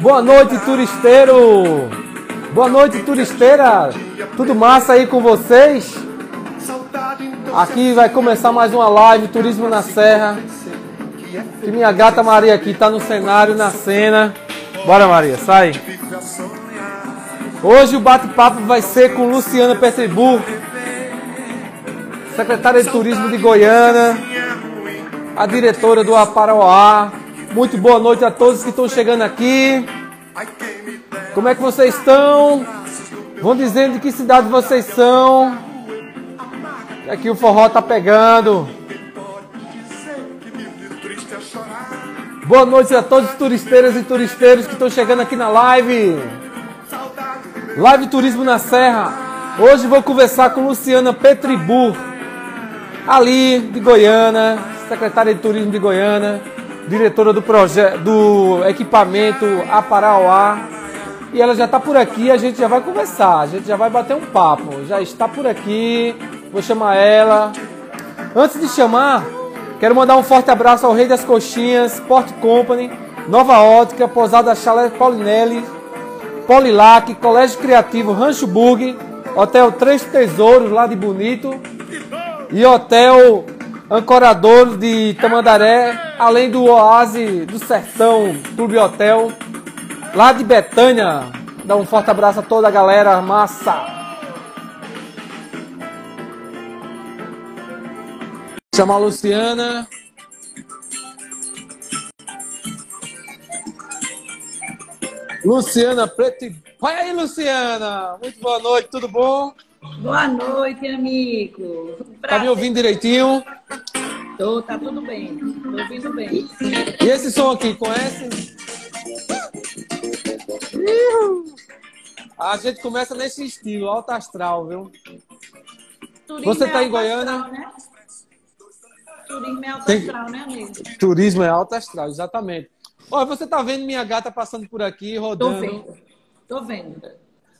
Boa noite, turisteiro! Boa noite, turisteira! Tudo massa aí com vocês? Aqui vai começar mais uma live Turismo na Serra. E minha gata Maria aqui tá no cenário, na cena. Bora, Maria, sai. Hoje o bate-papo vai ser com Luciana Petribur, secretária de Turismo de Goiânia, a diretora do Aparauá. Muito boa noite a todos que estão chegando aqui. Como é que vocês estão? Vão dizendo de que cidade vocês são. Aqui o forró tá pegando. Boa noite a todos os turisteiras e turisteiros que estão chegando aqui na live. Live Turismo na Serra. Hoje vou conversar com Luciana Petribu, ali de Goiânia, secretária de Turismo de Goiânia, diretora do projeto do equipamento Aparauá. E ela já está por aqui, a gente já vai conversar, a gente já vai bater um papo. Já está por aqui, vou chamar ela. Antes de chamar, quero mandar um forte abraço ao Rei das Coxinhas, Sport Company, Nova Ótica, Posada Chalé Paulinelli, Polilac, Colégio Criativo Rancho Burg, Hotel Três Tesouros lá de Bonito e Hotel Ancorador de Tamandaré, além do Oase do Sertão Clube Hotel lá de Betânia. Dá um forte abraço a toda a galera massa. Chama a Luciana. Luciana Preto. Vai aí, Luciana. Muito boa noite, tudo bom? Boa noite, amigo. Tá me ouvindo direitinho? Tô, tá tudo bem. Tô ouvindo bem. E esse som aqui, conhece? A gente começa nesse estilo, alto astral, viu? Turismo Você é tá em alto Goiânia? astral, né? Turismo é alto Tem- astral, né, amigo? Turismo é alto astral, exatamente. Olha, você tá vendo minha gata passando por aqui, Tô rodando. vendo. Tô vendo.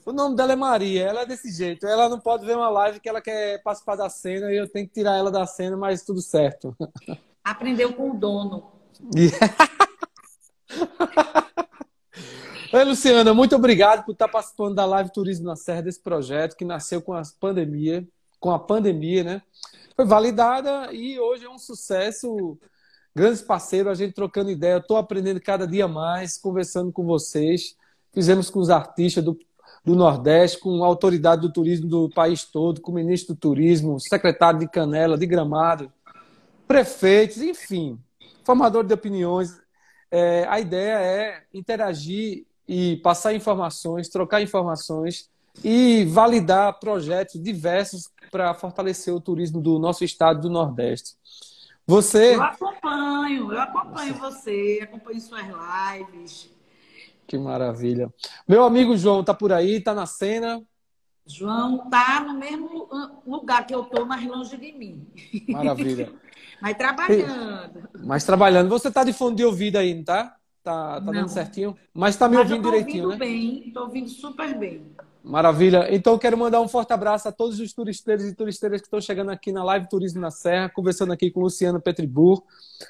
O nome dela é Maria, ela é desse jeito. Ela não pode ver uma live que ela quer participar da cena e eu tenho que tirar ela da cena, mas tudo certo. Aprendeu com o dono. Oi, Luciana, muito obrigado por estar participando da live Turismo na Serra desse projeto que nasceu com a pandemia, com a pandemia, né? Foi validada e hoje é um sucesso. Grandes parceiros, a gente trocando ideia, estou aprendendo cada dia mais, conversando com vocês. Fizemos com os artistas do, do Nordeste, com a autoridade do turismo do país todo, com o ministro do turismo, secretário de Canela, de Gramado, prefeitos, enfim, formador de opiniões. É, a ideia é interagir e passar informações, trocar informações e validar projetos diversos para fortalecer o turismo do nosso estado do Nordeste. Você, Eu acompanho, eu acompanho você, acompanho suas lives. Que maravilha. Meu amigo João tá por aí, tá na cena. João tá no mesmo lugar que eu tô, mas longe de mim. Maravilha. Mas trabalhando. Mas trabalhando, você tá de fone de ouvido aí, não tá? Tá, tá Não. dando certinho? Mas tá me Mas ouvindo direitinho, ouvindo né? bem, tô ouvindo super bem. Maravilha. Então, eu quero mandar um forte abraço a todos os turisteiros e turisteiras que estão chegando aqui na Live Turismo na Serra, conversando aqui com Luciana Petribur,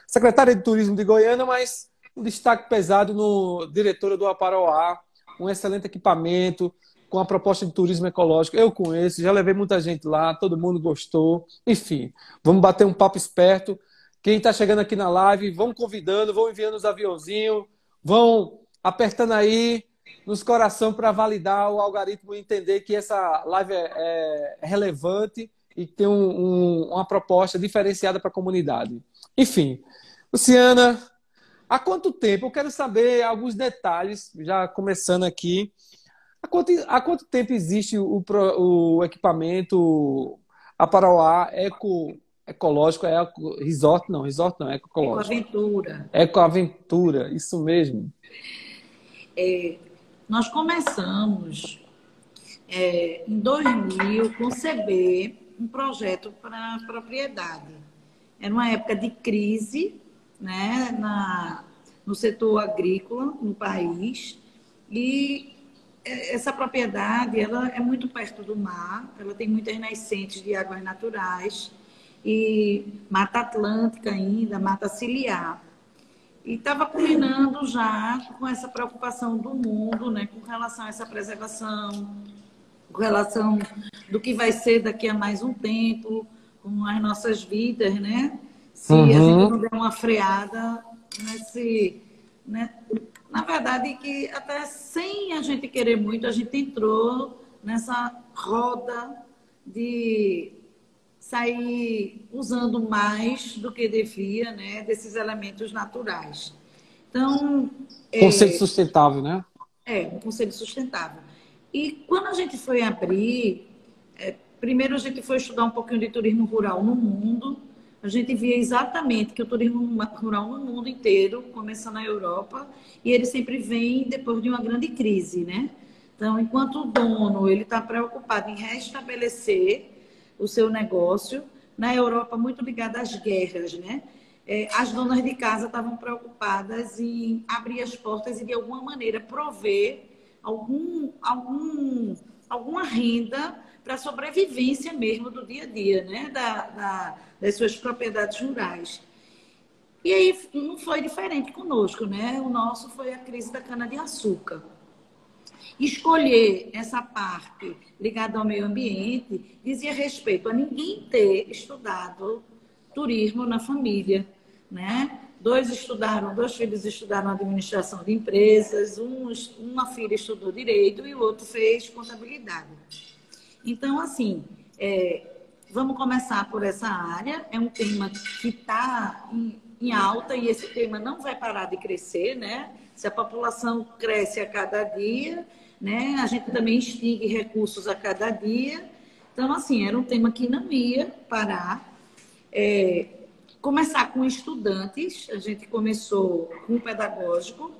secretária de Turismo de Goiânia, mas um destaque pesado no diretora do Aparauá, um excelente equipamento, com a proposta de turismo ecológico. Eu conheço, já levei muita gente lá, todo mundo gostou. Enfim, vamos bater um papo esperto. Quem está chegando aqui na live, vão convidando, vão enviando os aviãozinhos, vão apertando aí nos coração para validar o algoritmo e entender que essa live é, é relevante e tem um- um- uma proposta diferenciada para a comunidade. Enfim, Luciana, há quanto tempo? Eu quero saber alguns detalhes, já começando aqui. Há quanto, há quanto tempo existe o, o equipamento Aparauá Eco, Ecológico, é Eco, Resort? Não, Resort não, é Ecológico. aventura. Ecoaventura, isso mesmo. Nós começamos é, em 2000 conceber um projeto para propriedade. Era uma época de crise né, na, no setor agrícola no país e é, essa propriedade ela é muito perto do mar, ela tem muitas nascentes de águas naturais e mata atlântica ainda, mata ciliar. E estava culminando já com essa preocupação do mundo, né, com relação a essa preservação, com relação do que vai ser daqui a mais um tempo, com as nossas vidas, né? Se uhum. a gente não der uma freada nesse. Né? Na verdade, que até sem a gente querer muito, a gente entrou nessa roda de sair usando mais do que devia, né, desses elementos naturais. Então, conceito é, sustentável, né? É, um conceito sustentável. E quando a gente foi abrir, é, primeiro a gente foi estudar um pouquinho de turismo rural no mundo. A gente via exatamente que o turismo rural no mundo inteiro começa na Europa e ele sempre vem depois de uma grande crise, né? Então, enquanto o dono ele está preocupado em restabelecer o seu negócio. Na Europa, muito ligada às guerras, né? É, as donas de casa estavam preocupadas em abrir as portas e, de alguma maneira, prover algum, algum, alguma renda para a sobrevivência mesmo do dia a dia, né? Da, da, das suas propriedades rurais. E aí não foi diferente conosco, né? O nosso foi a crise da cana-de-açúcar. Escolher essa parte ligada ao meio ambiente dizia respeito a ninguém ter estudado turismo na família, né? Dois estudaram, dois filhos estudaram administração de empresas, um, uma filha estudou direito e o outro fez contabilidade. Então, assim, é, vamos começar por essa área. É um tema que está em, em alta e esse tema não vai parar de crescer, né? Se a população cresce a cada dia, né? A gente também extingue recursos a cada dia. Então, assim, era um tema que não ia parar. É, começar com estudantes, a gente começou com o pedagógico,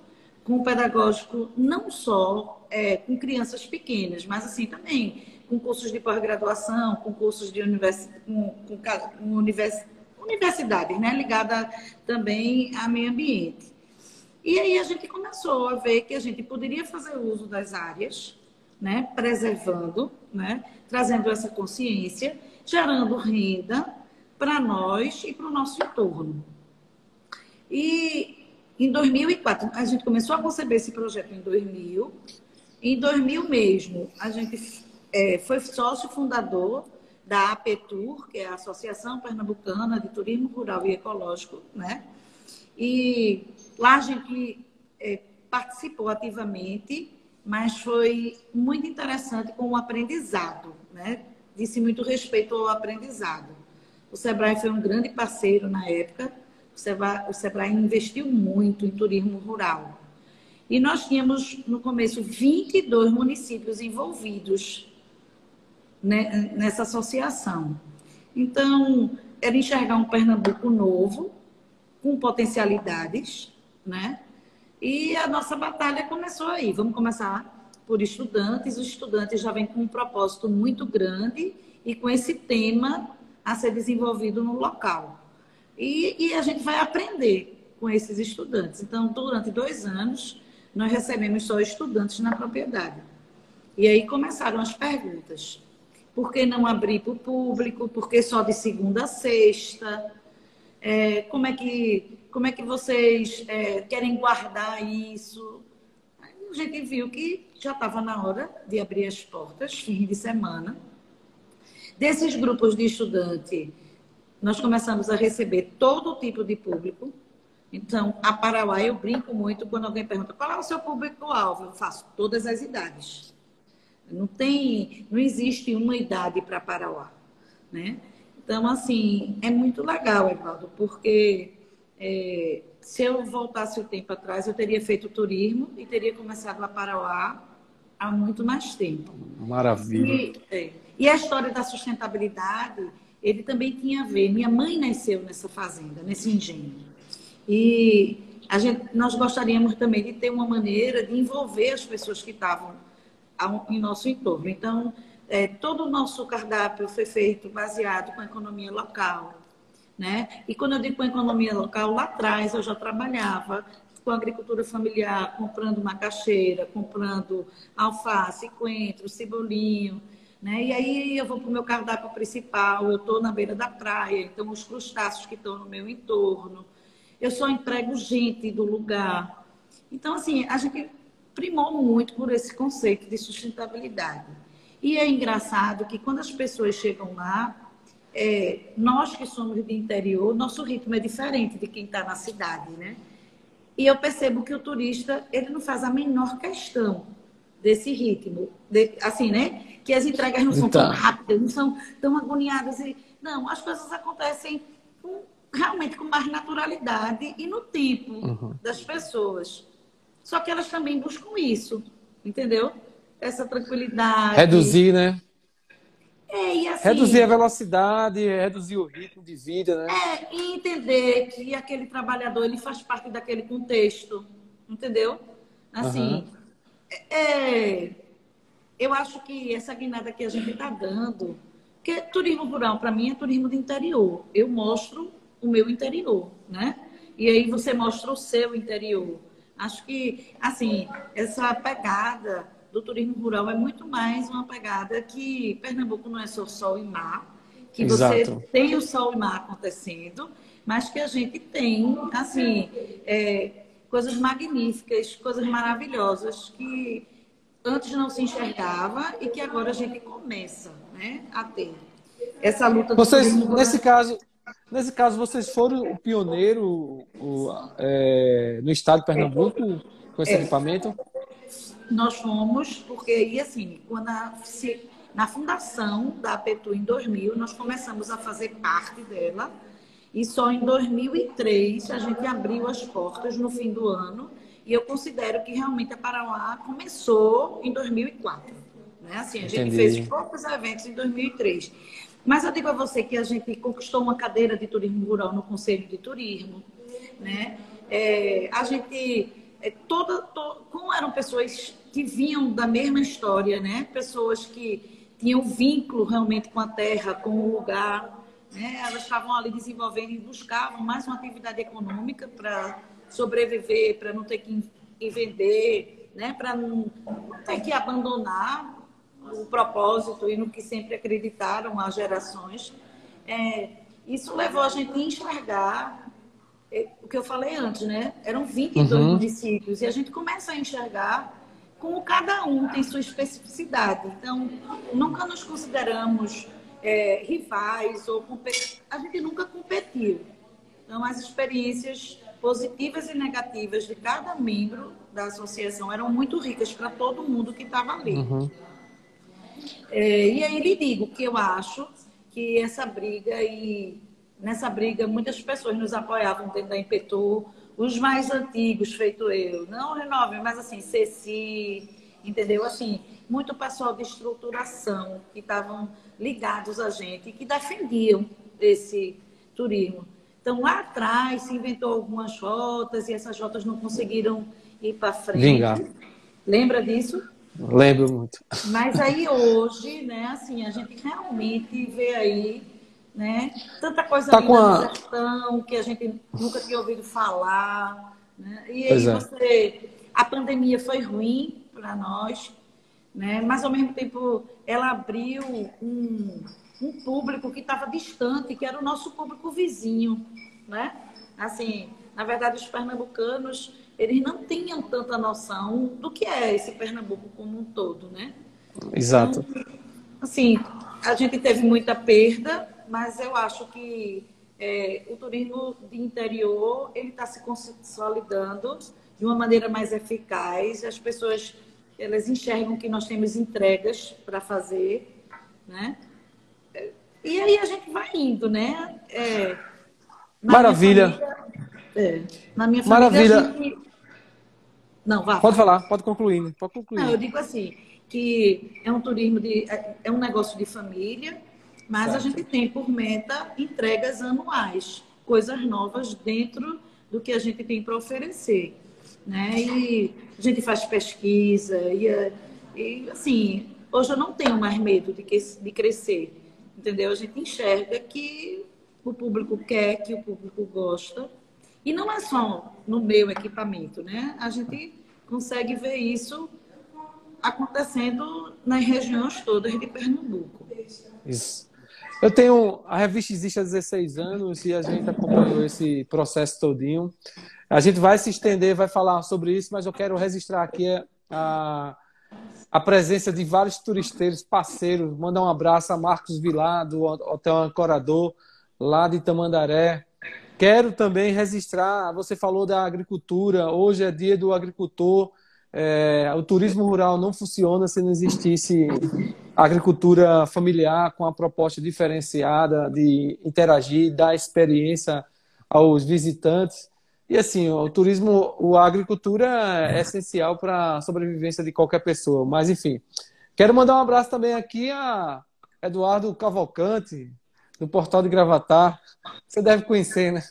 com o pedagógico não só é, com crianças pequenas, mas assim também com cursos de pós-graduação, com cursos de univers... com, com, com univers... universidade, né, ligada também a meio ambiente. E aí a gente começou a ver que a gente poderia fazer uso das áreas, né, preservando, né, trazendo essa consciência, gerando renda para nós e para o nosso entorno. E em 2004, a gente começou a conceber esse projeto em 2000. Em 2000 mesmo, a gente é, foi sócio fundador da APETUR, que é a Associação Pernambucana de Turismo Rural e Ecológico, né? E Lá a gente é, participou ativamente, mas foi muito interessante com o aprendizado, né? Disse muito respeito ao aprendizado. O Sebrae foi um grande parceiro na época. O Sebrae, o Sebrae investiu muito em turismo rural. E nós tínhamos, no começo, 22 municípios envolvidos né, nessa associação. Então, era enxergar um Pernambuco novo, com potencialidades, né? E a nossa batalha começou aí. Vamos começar por estudantes. Os estudantes já vêm com um propósito muito grande e com esse tema a ser desenvolvido no local. E, e a gente vai aprender com esses estudantes. Então, durante dois anos, nós recebemos só estudantes na propriedade. E aí começaram as perguntas. Por que não abrir para o público? Por que só de segunda a sexta? É, como, é que, como é que vocês é, querem guardar isso? Aí a gente viu que já estava na hora de abrir as portas, fim de semana. Desses grupos de estudante, nós começamos a receber todo tipo de público. Então, a Parauá, eu brinco muito quando alguém pergunta qual é o seu público-alvo. Eu faço todas as idades. Não tem, não existe uma idade para Parauá, né? Então, assim, é muito legal, Evaldo, porque é, se eu voltasse o tempo atrás, eu teria feito turismo e teria começado a Parauá há muito mais tempo. Maravilha. E, é, e a história da sustentabilidade, ele também tinha a ver. Minha mãe nasceu nessa fazenda, nesse engenho. E a gente, nós gostaríamos também de ter uma maneira de envolver as pessoas que estavam em nosso entorno. Então, é, todo o nosso cardápio foi feito baseado com a economia local. Né? E quando eu digo com a economia local, lá atrás eu já trabalhava com agricultura familiar, comprando macaxeira, comprando alface, coentro, cebolinho. Né? E aí eu vou para o meu cardápio principal, eu estou na beira da praia, então os crustáceos que estão no meu entorno. eu só emprego gente do lugar. Então, assim, a gente primou muito por esse conceito de sustentabilidade. E é engraçado que quando as pessoas chegam lá, é, nós que somos de interior, nosso ritmo é diferente de quem está na cidade, né? E eu percebo que o turista, ele não faz a menor questão desse ritmo. De, assim, né? Que as entregas não são então. tão rápidas, não são tão agoniadas. E, não, as coisas acontecem com, realmente com mais naturalidade e no tempo uhum. das pessoas. Só que elas também buscam isso, entendeu? Essa tranquilidade. Reduzir, né? É, assim, reduzir a velocidade, reduzir o ritmo de vida, né? É, e entender que aquele trabalhador ele faz parte daquele contexto, entendeu? Assim, uhum. é, eu acho que essa guinada que a gente está dando, que turismo rural para mim é turismo de interior. Eu mostro o meu interior, né? E aí você mostra o seu interior. Acho que, assim, essa pegada do turismo rural é muito mais uma pegada que Pernambuco não é só sol e mar, que você Exato. tem o sol e mar acontecendo, mas que a gente tem, assim, é, coisas magníficas, coisas maravilhosas que antes não se enxergava e que agora a gente começa né, a ter. Essa luta Vocês, nesse caso, nesse caso, vocês foram o pioneiro o, é, no estado de Pernambuco com esse é. equipamento? Nós fomos, porque, e assim, quando a, se, na fundação da APETU em 2000, nós começamos a fazer parte dela, e só em 2003 a gente abriu as portas no fim do ano, e eu considero que realmente a Parauá começou em 2004. Né? Assim, a gente Entendi. fez poucos eventos em 2003. Mas eu digo a você que a gente conquistou uma cadeira de turismo rural no Conselho de Turismo. Né? É, a gente é, toda, to, como eram pessoas que vinham da mesma história, né? Pessoas que tinham vínculo realmente com a terra, com o lugar, né? Elas estavam ali desenvolvendo e buscavam mais uma atividade econômica para sobreviver, para não ter que vender, né? Para não, não ter que abandonar o propósito e no que sempre acreditaram as gerações. É, isso levou a gente a enxergar é, o que eu falei antes, né? Eram 22 uhum. municípios e a gente começa a enxergar como cada um tem sua especificidade. Então, nunca nos consideramos é, rivais ou a gente nunca competiu. Então, as experiências positivas e negativas de cada membro da associação eram muito ricas para todo mundo que estava ali. Uhum. É, e aí lhe digo que eu acho que essa briga e Nessa briga, muitas pessoas nos apoiavam dentro da Impetu, os mais antigos, feito eu, não Renove, mas assim, Ceci, entendeu? Assim, muito pessoal de estruturação que estavam ligados a gente, que defendiam esse turismo. Então, lá atrás, se inventou algumas rotas e essas rotas não conseguiram ir para frente. Vingar. Lembra disso? Lembro muito. Mas aí hoje, né, assim, a gente realmente vê aí né? Tanta coisa tá com a... sertão que a gente nunca tinha ouvido falar. Né? E aí é. você. A pandemia foi ruim para nós, né? mas ao mesmo tempo ela abriu um, um público que estava distante, que era o nosso público vizinho. Né? Assim, na verdade, os pernambucanos eles não tinham tanta noção do que é esse Pernambuco como um todo, né? Exato. Então, assim, a gente teve muita perda, mas eu acho que é, o turismo de interior ele está se consolidando de uma maneira mais eficaz. As pessoas elas enxergam que nós temos entregas para fazer, né? E aí a gente vai indo, né? É, Maravilha. Família, é, na minha família, Maravilha. Gente... Não, vá. Pode falar, pode concluir, pode concluir. Não, eu digo assim que é um turismo de é, é um negócio de família mas certo. a gente tem por meta entregas anuais, coisas novas dentro do que a gente tem para oferecer. Né? E a gente faz pesquisa, e, e assim, hoje eu não tenho mais medo de, que, de crescer, entendeu? A gente enxerga que o público quer, que o público gosta. E não é só no meu equipamento, né? A gente consegue ver isso acontecendo nas regiões todas de Pernambuco. Isso. Eu tenho. A revista existe há 16 anos e a gente acompanhou esse processo todinho. A gente vai se estender, vai falar sobre isso, mas eu quero registrar aqui a, a presença de vários turisteiros, parceiros. Mandar um abraço a Marcos Vilar, do Hotel Ancorador, lá de Tamandaré. Quero também registrar, você falou da agricultura, hoje é dia do agricultor. É, o turismo rural não funciona se não existisse agricultura familiar com a proposta diferenciada de interagir, dar experiência aos visitantes. E assim, o turismo, a agricultura é essencial para a sobrevivência de qualquer pessoa. Mas enfim, quero mandar um abraço também aqui a Eduardo Cavalcante, do Portal de Gravatar. Você deve conhecer, né?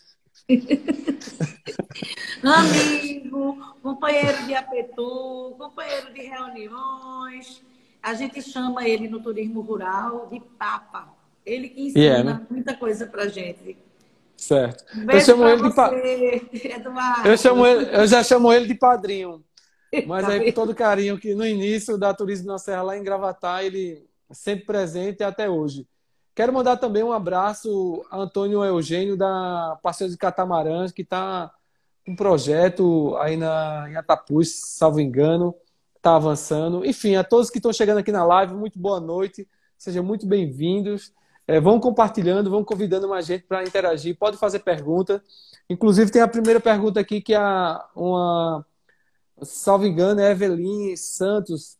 Amigo, companheiro de apetu, companheiro de reuniões. A gente chama ele no turismo rural de Papa. Ele que ensina yeah, né? muita coisa pra gente. Certo. Um eu chamo ele de pa... Eu chamo ele, eu já chamo ele de padrinho. Mas aí com todo carinho que no início da Turismo na Serra lá em Gravatar, ele sempre presente até hoje. Quero mandar também um abraço a Antônio Eugênio da Passeio de Catamarãs, que está um projeto aí na, em Atapuz, salvo engano, está avançando. Enfim, a todos que estão chegando aqui na live, muito boa noite, sejam muito bem-vindos. É, vão compartilhando, vão convidando mais gente para interagir, pode fazer pergunta. Inclusive, tem a primeira pergunta aqui que a uma, salvo engano, é Evelyn Santos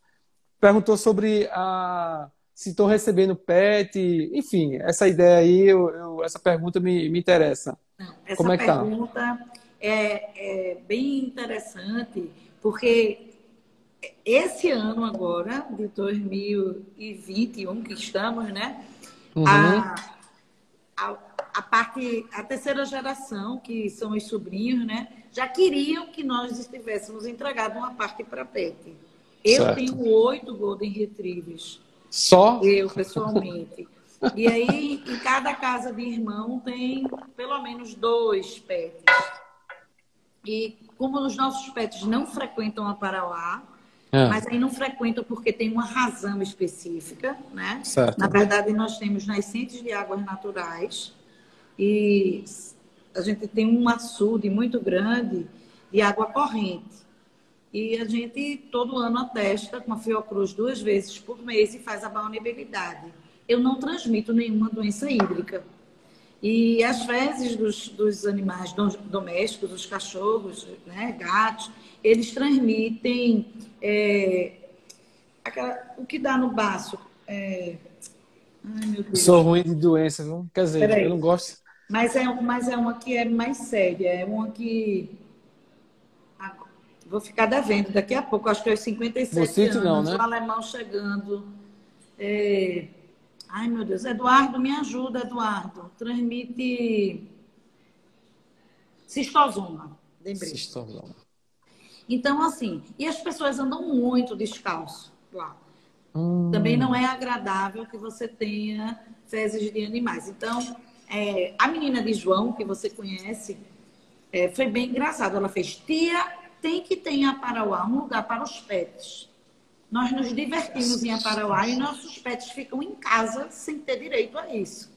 perguntou sobre a se estão recebendo PET, enfim, essa ideia aí, eu, eu, essa pergunta me, me interessa. essa Como é que tá? pergunta é, é bem interessante, porque esse ano agora, de 2021 que estamos, né? Uhum. A, a, a, parte, a terceira geração, que são os sobrinhos, né? Já queriam que nós estivéssemos entregado uma parte para PET. Eu certo. tenho oito Golden Retrievers só? Eu, pessoalmente. E aí, em cada casa de irmão tem pelo menos dois pets. E como os nossos pets não frequentam a Parauá, é. mas aí não frequentam porque tem uma razão específica, né? Certo. Na verdade, nós temos nascentes de águas naturais e a gente tem um açude muito grande de água corrente. E a gente todo ano atesta com a Fiocruz duas vezes por mês e faz a balneabilidade. Eu não transmito nenhuma doença hídrica. E as fezes dos, dos animais domésticos, os cachorros, né, gatos, eles transmitem é, aquela, o que dá no baço. É, ai, meu Deus. Sou ruim de doença, viu? Quer dizer, Peraí. eu não gosto. Mas é, mas é uma que é mais séria, é uma que Vou ficar devendo daqui a pouco, acho que é os 57 Mocite, anos, não, né? o alemão chegando. É... Ai, meu Deus. Eduardo, me ajuda, Eduardo. Transmite cistosoma. Lembrei. Cistosoma. Então, assim, e as pessoas andam muito descalço lá. Hum. Também não é agradável que você tenha fezes de animais. Então, é, a menina de João, que você conhece, é, foi bem engraçado. Ela fez tia, tem que ter em Aparauá um lugar para os pets. Nós nos divertimos em Aparauá e nossos pets ficam em casa sem ter direito a isso.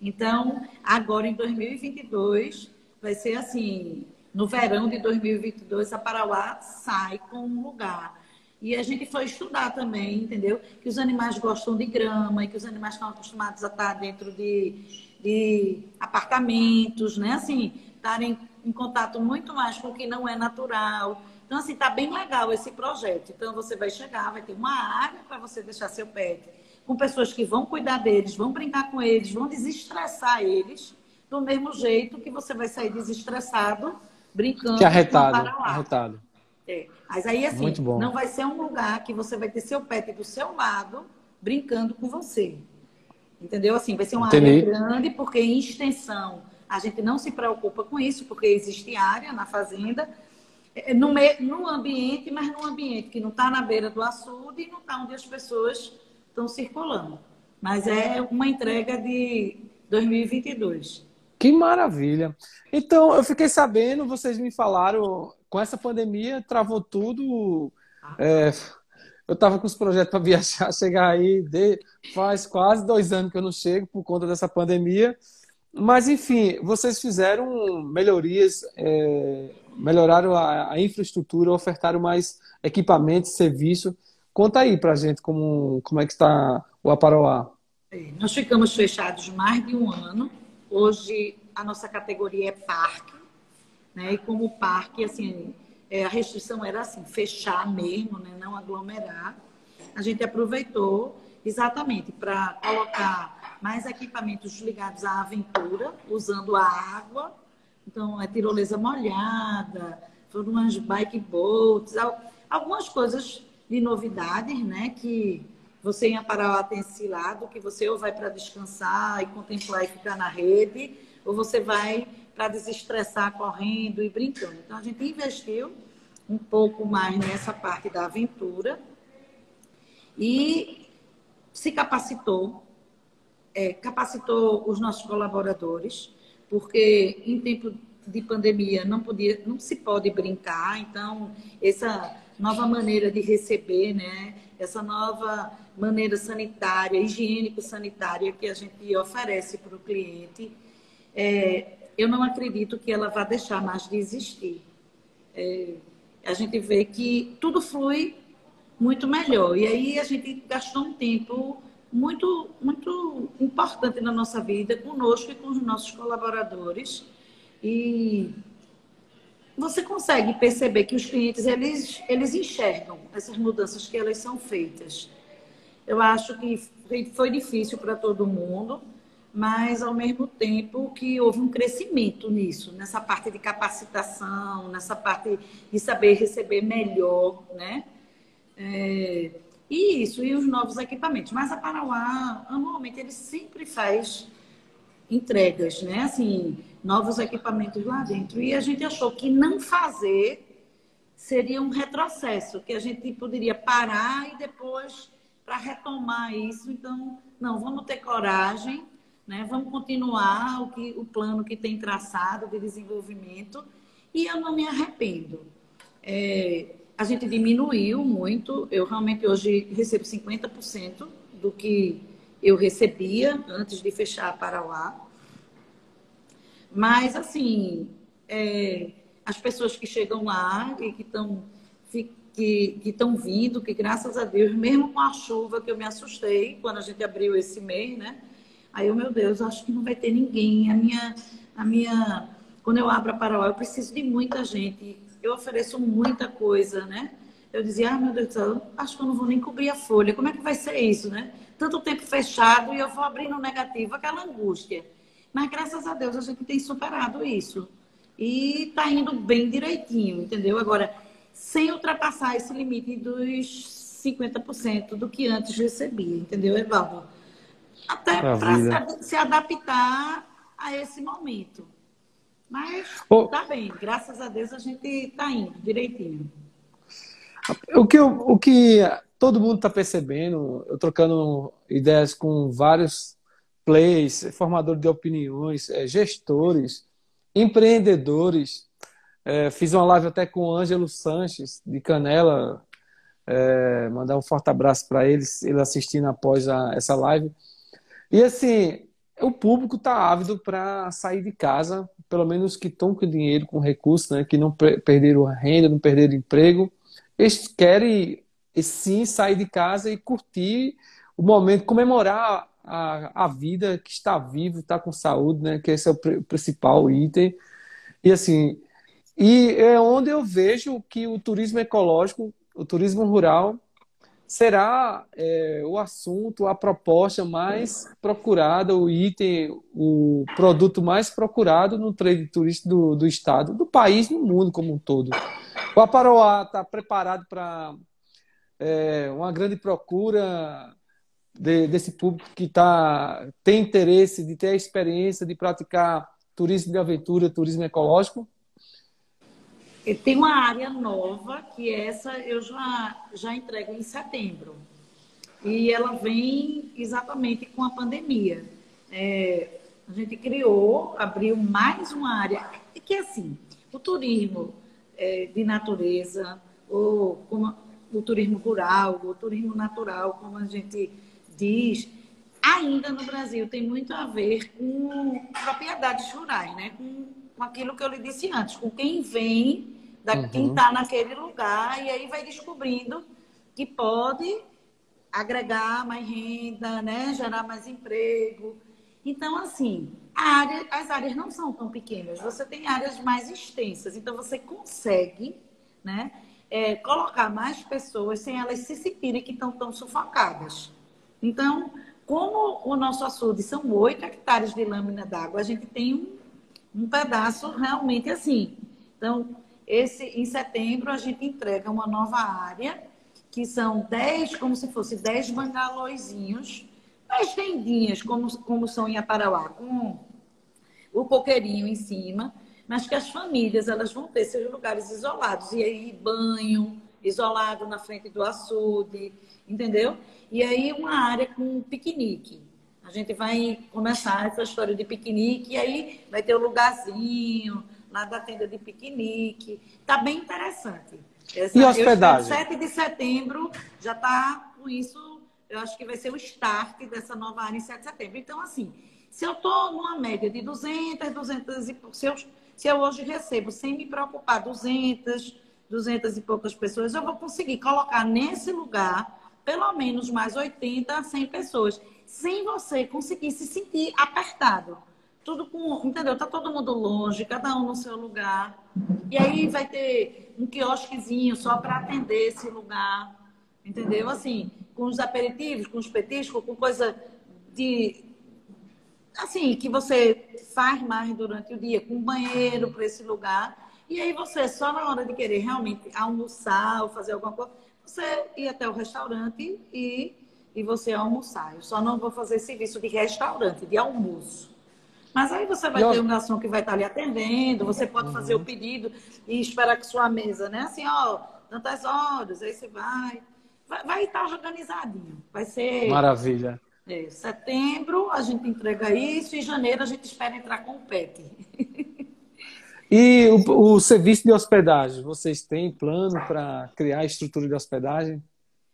Então, agora em 2022, vai ser assim: no verão de 2022, Aparauá sai com um lugar. E a gente foi estudar também, entendeu? Que os animais gostam de grama e que os animais estão acostumados a estar dentro de, de apartamentos, né? Assim, estarem em contato muito mais com o que não é natural. Então, assim, tá bem legal esse projeto. Então, você vai chegar, vai ter uma área para você deixar seu pet com pessoas que vão cuidar deles, vão brincar com eles, vão desestressar eles, do mesmo jeito que você vai sair desestressado, brincando. Que arretado, arretado. É. Mas aí, assim, não vai ser um lugar que você vai ter seu pet do seu lado, brincando com você. Entendeu? Assim, vai ser uma Entendi. área grande, porque em extensão a gente não se preocupa com isso, porque existe área na fazenda, é, no, meio, no ambiente, mas num ambiente que não está na beira do açude e não está onde as pessoas estão circulando. Mas é uma entrega de 2022. Que maravilha! Então, eu fiquei sabendo, vocês me falaram, com essa pandemia travou tudo. É, Eu estava com os projetos para viajar, chegar aí, de, faz quase dois anos que eu não chego por conta dessa pandemia. Mas, enfim, vocês fizeram melhorias, é, melhoraram a, a, infraestrutura, ofertaram mais equipamentos, serviço. Conta aí para a gente como, como é que está o Aparoá. Nós ficamos fechados mais de um ano. Hoje a nossa categoria é parque, né? E como parque, assim, é, a restrição era assim, fechar mesmo, né? não aglomerar. A gente aproveitou exatamente para colocar mais equipamentos ligados à aventura, usando a água. Então, é tirolesa molhada, foram umas bike boats, algumas coisas de novidades, né? Que você em Aparauá tem esse lado, que você ou vai para descansar e contemplar e ficar na rede, ou você vai para desestressar correndo e brincando. Então, a gente investiu um pouco mais nessa parte da aventura e se capacitou, é, capacitou os nossos colaboradores, porque em tempo de pandemia não podia, não se pode brincar, então essa nova maneira de receber, né? Essa nova maneira sanitária, higiênico-sanitária que a gente oferece para o cliente, é, eu não acredito que ela vá deixar mais de existir. É, a gente vê que tudo flui muito melhor. E aí a gente gastou um tempo muito, muito importante na nossa vida, conosco e com os nossos colaboradores. E você consegue perceber que os clientes eles, eles enxergam essas mudanças que elas são feitas. Eu acho que foi difícil para todo mundo, mas ao mesmo tempo que houve um crescimento nisso, nessa parte de capacitação, nessa parte de saber receber melhor, né? É, e isso, e os novos equipamentos. Mas a Parauá, anualmente, ele sempre faz entregas, né? Assim, novos equipamentos lá dentro. E a gente achou que não fazer seria um retrocesso, que a gente poderia parar e depois para retomar isso. Então, não, vamos ter coragem né? Vamos continuar o, que, o plano que tem traçado de desenvolvimento e eu não me arrependo. É, a gente diminuiu muito, eu realmente hoje recebo 50% do que eu recebia antes de fechar a Parauá. Mas, assim, é, as pessoas que chegam lá e que estão que estão vindo, que graças a Deus, mesmo com a chuva que eu me assustei quando a gente abriu esse mês, né? Aí eu, meu Deus, acho que não vai ter ninguém. A minha, a minha, quando eu abro a Parauá, eu preciso de muita gente. Eu ofereço muita coisa, né? Eu dizia, ah, meu Deus do céu, acho que eu não vou nem cobrir a folha. Como é que vai ser isso, né? Tanto tempo fechado e eu vou abrir no negativo, aquela angústia. Mas graças a Deus a gente tem superado isso. E está indo bem direitinho, entendeu? Agora, sem ultrapassar esse limite dos 50% do que antes recebia, entendeu, Evaldo? até para se adaptar a esse momento. Mas oh. tá bem, graças a Deus a gente está indo direitinho. O que, o que todo mundo está percebendo, eu trocando ideias com vários players, formadores de opiniões, é, gestores, empreendedores. É, fiz uma live até com o Ângelo Sanches, de Canela. É, mandar um forte abraço para eles, ele assistindo após a, essa live. E assim, o público está ávido para sair de casa, pelo menos que estão com dinheiro, com recursos, né, que não perderam a renda, não perderam emprego. Eles querem sim sair de casa e curtir o momento, comemorar a, a vida que está vivo, está com saúde, né, que esse é o principal item. E assim, e é onde eu vejo que o turismo ecológico, o turismo rural, será é, o assunto, a proposta mais procurada, o item, o produto mais procurado no trade turístico do, do estado, do país, no mundo como um todo. O Aparoá está preparado para é, uma grande procura de, desse público que tá, tem interesse de ter a experiência de praticar turismo de aventura, turismo ecológico? Tem uma área nova, que essa eu já, já entrego em setembro. E ela vem exatamente com a pandemia. É, a gente criou, abriu mais uma área, que é assim, o turismo é, de natureza, ou como o turismo rural, o turismo natural, como a gente diz, ainda no Brasil tem muito a ver com propriedades rurais, né? com, com aquilo que eu lhe disse antes, com quem vem, da, uhum. quem está naquele lugar, e aí vai descobrindo que pode agregar mais renda, né? gerar mais emprego. Então, assim, área, as áreas não são tão pequenas, você tem áreas mais extensas, então você consegue né, é, colocar mais pessoas sem elas se sentirem que estão tão sufocadas. Então, como o nosso açude são 8 hectares de lâmina d'água, a gente tem um, um pedaço realmente assim. Então, esse, em setembro, a gente entrega uma nova área, que são 10, como se fosse 10 bangalôzinhos, 10 tendinhas, como, como são em Aparauá, com o coqueirinho em cima, mas que as famílias elas vão ter seus lugares isolados. E aí, banho isolado na frente do açude, entendeu? E aí, uma área com piquenique. A gente vai começar essa história de piquenique, e aí vai ter o um lugarzinho lá da tenda de piquenique. Tá bem interessante. Essa, e hospedagem? 7 de setembro já está com isso, eu acho que vai ser o start dessa nova área em 7 de setembro. Então, assim, se eu estou numa média de 200, 200 e se eu, se eu hoje recebo, sem me preocupar, 200, 200 e poucas pessoas, eu vou conseguir colocar nesse lugar pelo menos mais 80 a 100 pessoas, sem você conseguir se sentir apertado. Tudo com, entendeu? Tá todo mundo longe, cada um no seu lugar. E aí vai ter um quiosquezinho só para atender esse lugar, entendeu? Assim, com os aperitivos, com os petiscos, com coisa de assim, que você faz mais durante o dia, com banheiro para esse lugar. E aí você, só na hora de querer realmente almoçar ou fazer alguma coisa, você ir até o restaurante e, e você almoçar. Eu só não vou fazer serviço de restaurante, de almoço. Mas aí você vai ter um garçom que vai estar ali atendendo, você pode uhum. fazer o pedido e esperar que sua mesa, né? Assim, ó, tantas horas, aí você vai. Vai, vai estar organizadinho. Vai ser. Maravilha. É, setembro a gente entrega isso e janeiro a gente espera entrar com o PET. E o, o, serviço de hospedagem, vocês têm plano para criar a estrutura de hospedagem?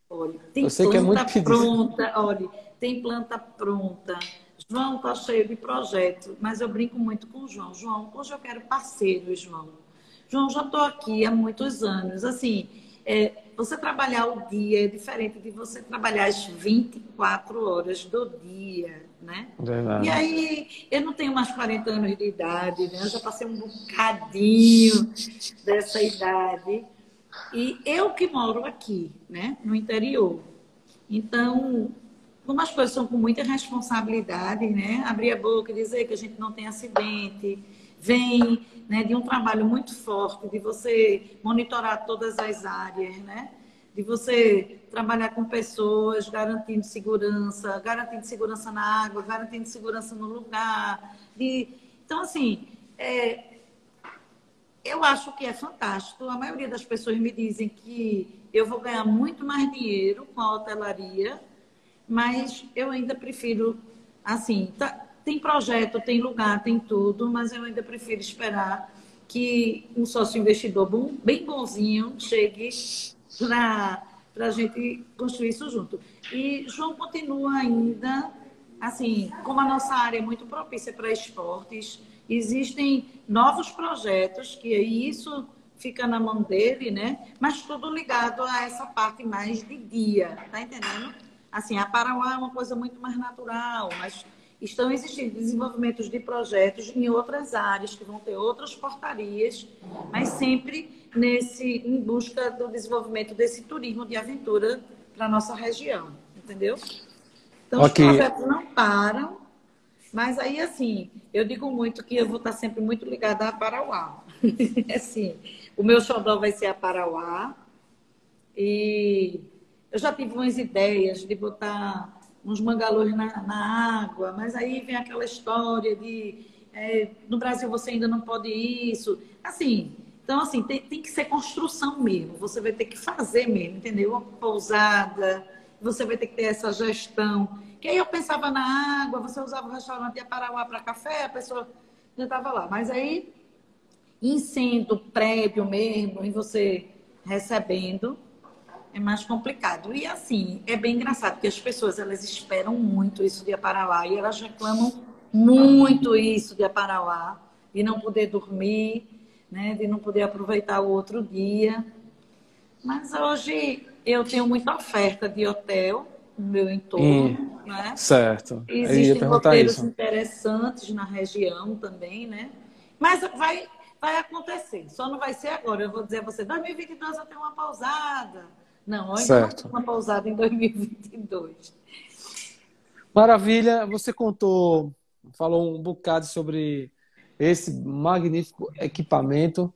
Olha, tem Eu sei planta que é muito pronta, olha, tem planta pronta. João está cheio de projetos, mas eu brinco muito com o João. João, hoje eu quero parceiro, João. João, já estou aqui há muitos anos. Assim, é, você trabalhar o dia é diferente de você trabalhar as 24 horas do dia, né? Verdade. E aí, eu não tenho mais 40 anos de idade, né? Eu já passei um bocadinho dessa idade. E eu que moro aqui, né? No interior. Então, como as coisas são com muita responsabilidade, né? Abrir a boca e dizer que a gente não tem acidente, vem né, de um trabalho muito forte, de você monitorar todas as áreas, né? de você trabalhar com pessoas, garantindo segurança, garantindo segurança na água, garantindo segurança no lugar. De... Então, assim, é... eu acho que é fantástico. A maioria das pessoas me dizem que eu vou ganhar muito mais dinheiro com a hotelaria, mas eu ainda prefiro, assim, tá tem projeto, tem lugar, tem tudo, mas eu ainda prefiro esperar que um sócio investidor bom, bem bonzinho chegue para a gente construir isso junto. E João continua ainda, assim, como a nossa área é muito propícia para esportes, existem novos projetos, que isso fica na mão dele, né? Mas tudo ligado a essa parte mais de dia, tá entendendo? Assim, a Parauá é uma coisa muito mais natural, mas estão existindo desenvolvimentos de projetos em outras áreas, que vão ter outras portarias, mas sempre nesse, em busca do desenvolvimento desse turismo de aventura para a nossa região, entendeu? Então, okay. os projetos não param, mas aí, assim, eu digo muito que eu vou estar sempre muito ligada a Parauá. assim, o meu xodó vai ser a Parauá, e eu já tive umas ideias de botar uns mangalôs na, na água, mas aí vem aquela história de é, no Brasil você ainda não pode isso. Assim, então assim, tem, tem que ser construção mesmo. Você vai ter que fazer mesmo, entendeu? Uma pousada, você vai ter que ter essa gestão. Que aí eu pensava na água, você usava o restaurante ia Parauá para café, a pessoa já estava lá. Mas aí, sendo prévio mesmo, e você recebendo, é mais complicado. E assim, é bem engraçado, porque as pessoas elas esperam muito isso de Aparauá e elas reclamam muito isso de Aparauá, de não poder dormir, né, de não poder aproveitar o outro dia. Mas hoje eu tenho muita oferta de hotel no meu entorno, hum, né? Certo. Existem roteiros isso. interessantes na região também, né? Mas vai, vai acontecer, só não vai ser agora. Eu vou dizer a você, 2022 eu tenho uma pausada. Não, não uma pausada em 2022. Maravilha, você contou, falou um bocado sobre esse magnífico equipamento.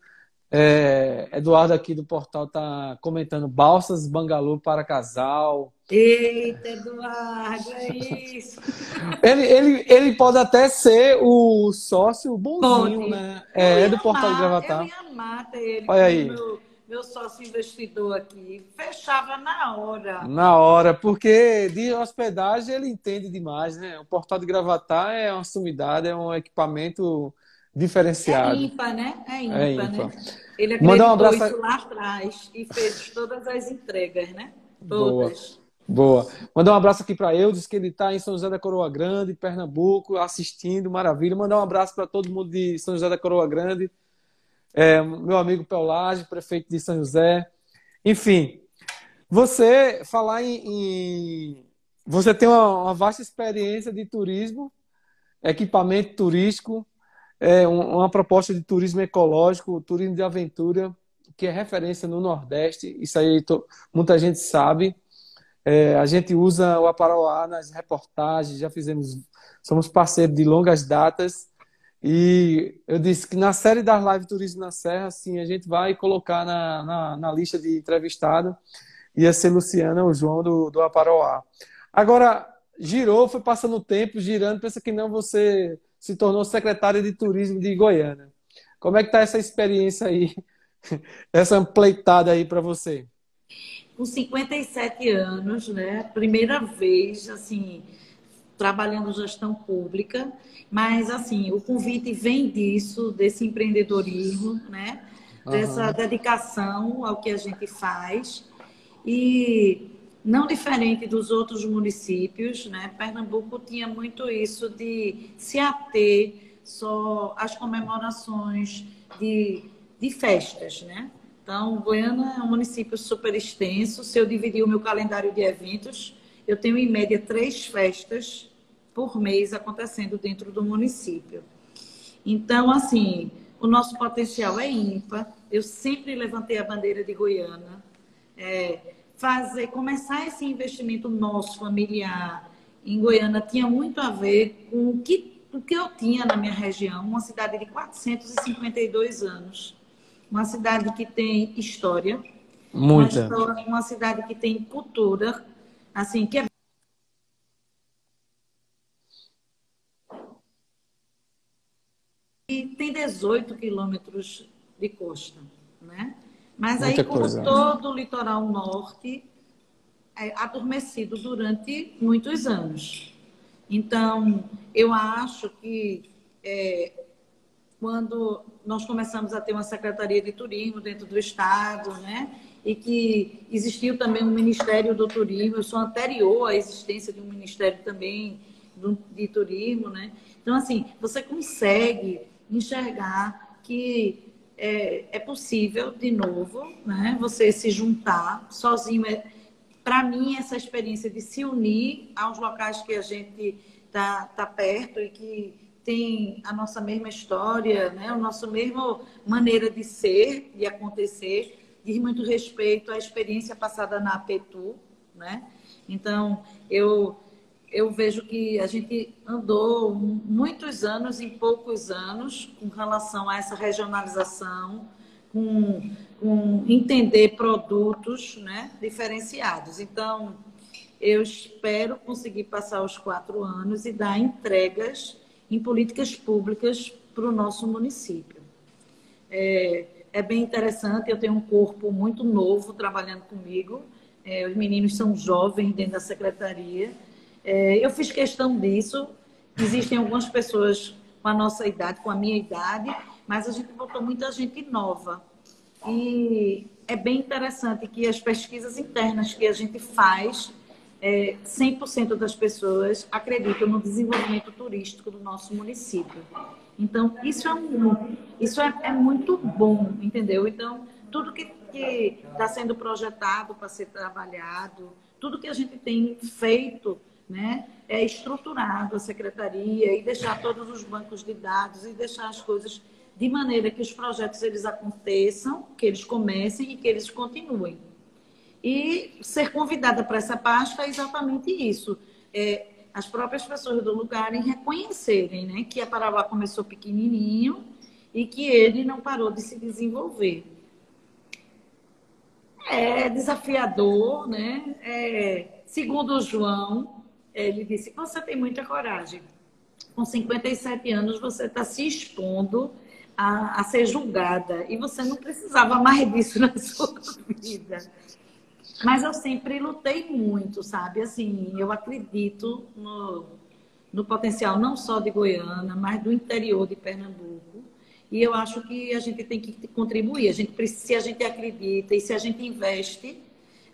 É, Eduardo aqui do portal está comentando balsas bangalô para casal. Eita, Eduardo, é isso. ele, ele, ele pode até ser o sócio bonzinho, pode. né? É, é do portal amar, de Gravatar. Eu ia amar ter ele Olha aí. Meu, meu sócio investidor aqui. Fechava na hora. Na hora, porque de hospedagem ele entende demais, né? O portal de Gravatar é uma sumidade, é um equipamento diferenciado. É ímpar, né? É ímpar, é ímpar. né? Ele acreditou um abraço... isso lá atrás e fez todas as entregas, né? Todas. Boa. Boa. Mandar um abraço aqui para Eudes, que ele está em São José da Coroa Grande, Pernambuco, assistindo, maravilha. Mandar um abraço para todo mundo de São José da Coroa Grande. É, meu amigo Peolage, prefeito de São José. Enfim, você falar em, em você tem uma, uma, vasta experiência de turismo, equipamento turístico, é uma proposta de turismo ecológico, turismo de aventura, que é referência no Nordeste. Isso aí muita gente sabe. É, a gente usa o Aparauá nas reportagens, já fizemos, somos parceiros de longas datas. E eu disse que na série das lives Turismo na Serra, assim, a gente vai colocar na, na, na lista de entrevistado. Ia ser Luciana ou João do, do Aparauá. Agora, girou, foi passando o tempo, girando, pensa que não você se tornou secretária de turismo de Goiânia. Como é que está essa experiência aí, essa ampleitada aí para você? Com 57 anos, né? Primeira vez, assim, trabalhando gestão pública, mas assim, o convite vem disso, desse empreendedorismo, né? Dessa uhum. dedicação ao que a gente faz. E não diferente dos outros municípios, né? Pernambuco tinha muito isso de se ater só às comemorações de, de festas, né? Então, Goiânia é um município super extenso. Se eu dividir o meu calendário de eventos, eu tenho em média três festas por mês acontecendo dentro do município. Então, assim, o nosso potencial é ímpar. Eu sempre levantei a bandeira de Goiânia. É, fazer, começar esse investimento nosso familiar em Goiânia tinha muito a ver com o que, o que eu tinha na minha região, uma cidade de 452 anos, uma cidade que tem história, Muita. Uma, história, uma cidade que tem cultura, assim, que é e tem 18 quilômetros de costa, né? Mas Muita aí, como coisa. todo o litoral norte, é adormecido durante muitos anos. Então, eu acho que é, quando nós começamos a ter uma Secretaria de Turismo dentro do Estado, né? E que existiu também um Ministério do Turismo, eu sou anterior à existência de um Ministério também de Turismo, né? Então, assim, você consegue enxergar que é, é possível, de novo, né, você se juntar sozinho. É, Para mim, essa experiência de se unir aos locais que a gente está tá perto e que tem a nossa mesma história, né, a nossa mesma maneira de ser, de acontecer, diz muito respeito à experiência passada na APETU, né? Então, eu eu vejo que a gente andou muitos anos em poucos anos com relação a essa regionalização, com, com entender produtos né, diferenciados. Então, eu espero conseguir passar os quatro anos e dar entregas em políticas públicas para o nosso município. É, é, bem interessante, eu tenho um corpo muito novo trabalhando comigo, é, os meninos são jovens dentro da secretaria, é, eu fiz questão disso. Existem algumas pessoas com a nossa idade, com a minha idade, mas a gente botou muita gente nova. E é bem interessante que as pesquisas internas que a gente faz, é, 100% das pessoas acreditam no desenvolvimento turístico do nosso município. Então, isso é, um, isso é, é muito bom, entendeu? Então, tudo que está sendo projetado para ser trabalhado, tudo que a gente tem feito, né, é estruturado a secretaria e deixar todos os bancos de dados e deixar as coisas de maneira que os projetos eles aconteçam, que eles comecem e que eles continuem. E ser convidada para essa pasta é exatamente isso. É, as próprias pessoas do lugar em reconhecerem né, que a Paraguá começou pequenininho e que ele não parou de se desenvolver. É desafiador, né? É, segundo o João, ele disse: você tem muita coragem. Com 57 anos, você está se expondo a, a, ser julgada e você não precisava mais disso na sua vida. Mas eu sempre lutei muito, sabe? Assim, eu acredito no, no potencial não só de Goiânia, mas do interior de Pernambuco. E eu acho que a gente tem que contribuir. A gente, se a gente acredita e se a gente investe,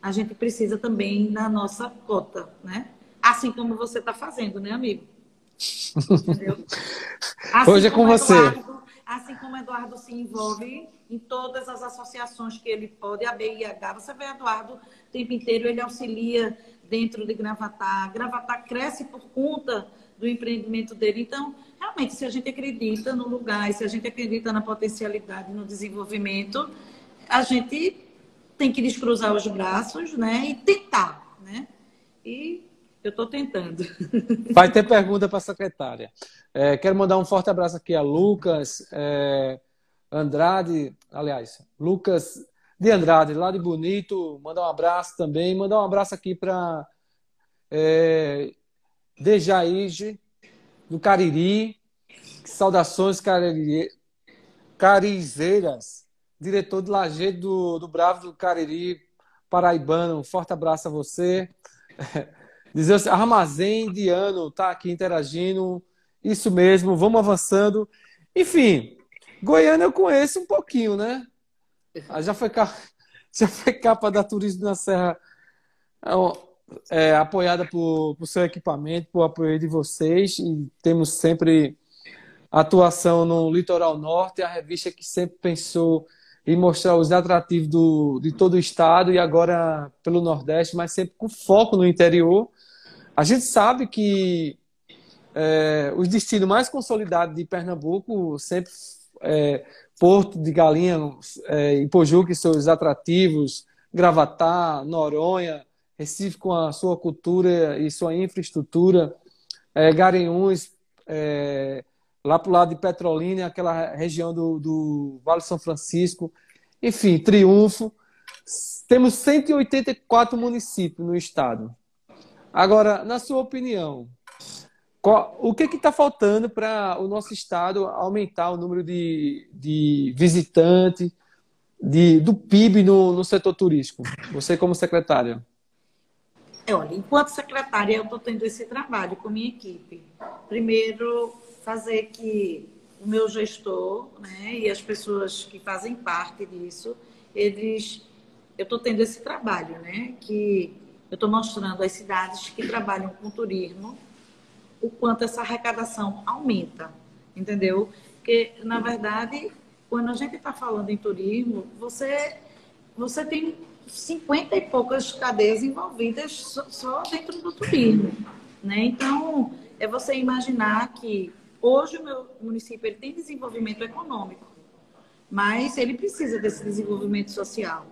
a gente precisa também da nossa cota, né? Assim como você está fazendo, né, amigo? Entendeu? Assim Hoje é com você. Eduardo, assim como Eduardo se envolve em todas as associações que ele pode, a BIH, você vê Eduardo o tempo inteiro, ele auxilia dentro de Gravatar. Gravatar cresce por conta do empreendimento dele. Então, realmente, se a gente acredita no lugar, se a gente acredita na potencialidade, no desenvolvimento, a gente tem que descruzar os braços, né? E tentar, né? E eu estou tentando. Vai ter pergunta para a secretária. É, quero mandar um forte abraço aqui a Lucas é, Andrade, aliás, Lucas de Andrade, lá de Bonito. Mandar um abraço também. Mandar um abraço aqui para é, do Cariri. Saudações carizeiras. Diretor de Lajeado do, do Bravo do Cariri, paraibano. Um forte abraço a você. Dizer assim, Armazém Indiano está aqui interagindo. Isso mesmo, vamos avançando. Enfim, Goiânia eu conheço um pouquinho, né? Ah, já foi, capa, já foi capa da Turismo na Serra é, apoiada por, por seu equipamento, por apoio de vocês. E temos sempre atuação no Litoral Norte, a revista que sempre pensou em mostrar os atrativos do, de todo o estado e agora pelo Nordeste, mas sempre com foco no interior. A gente sabe que é, os destinos mais consolidados de Pernambuco sempre é, Porto de Galinha, é, Ipojuca seus atrativos, Gravatá, Noronha, Recife com a sua cultura e sua infraestrutura, é, Garanhuns, é, lá para o lado de Petrolina, aquela região do, do Vale São Francisco, enfim, Triunfo. Temos 184 municípios no estado. Agora, na sua opinião, qual, o que está faltando para o nosso estado aumentar o número de, de visitantes, de, do PIB no, no setor turístico? Você como secretária. É, olha, enquanto secretária, eu estou tendo esse trabalho com minha equipe. Primeiro, fazer que o meu gestor né, e as pessoas que fazem parte disso, eles. Eu estou tendo esse trabalho, né? Que eu estou mostrando às cidades que trabalham com turismo o quanto essa arrecadação aumenta, entendeu? Porque, na verdade, quando a gente está falando em turismo, você, você tem 50 e poucas cadeias envolvidas só, só dentro do turismo. Né? Então, é você imaginar que hoje o meu município ele tem desenvolvimento econômico, mas ele precisa desse desenvolvimento social.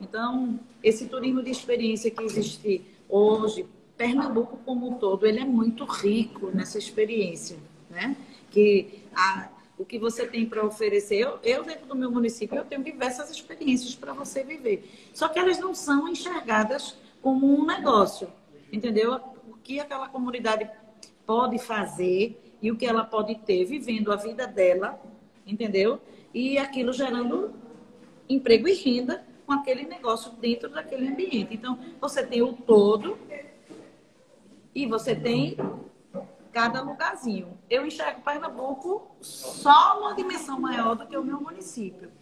Então, esse turismo de experiência que existe hoje, Pernambuco como um todo, ele é muito rico nessa experiência, né? Que a, o que você tem para oferecer, eu, eu dentro do meu município, eu tenho diversas experiências para você viver. Só que elas não são enxergadas como um negócio, entendeu? O que aquela comunidade pode fazer e o que ela pode ter vivendo a vida dela, entendeu? E aquilo gerando emprego e renda com aquele negócio dentro daquele ambiente. Então, você tem o todo e você tem cada lugarzinho. Eu enxergo Pernambuco só uma dimensão maior do que o meu município.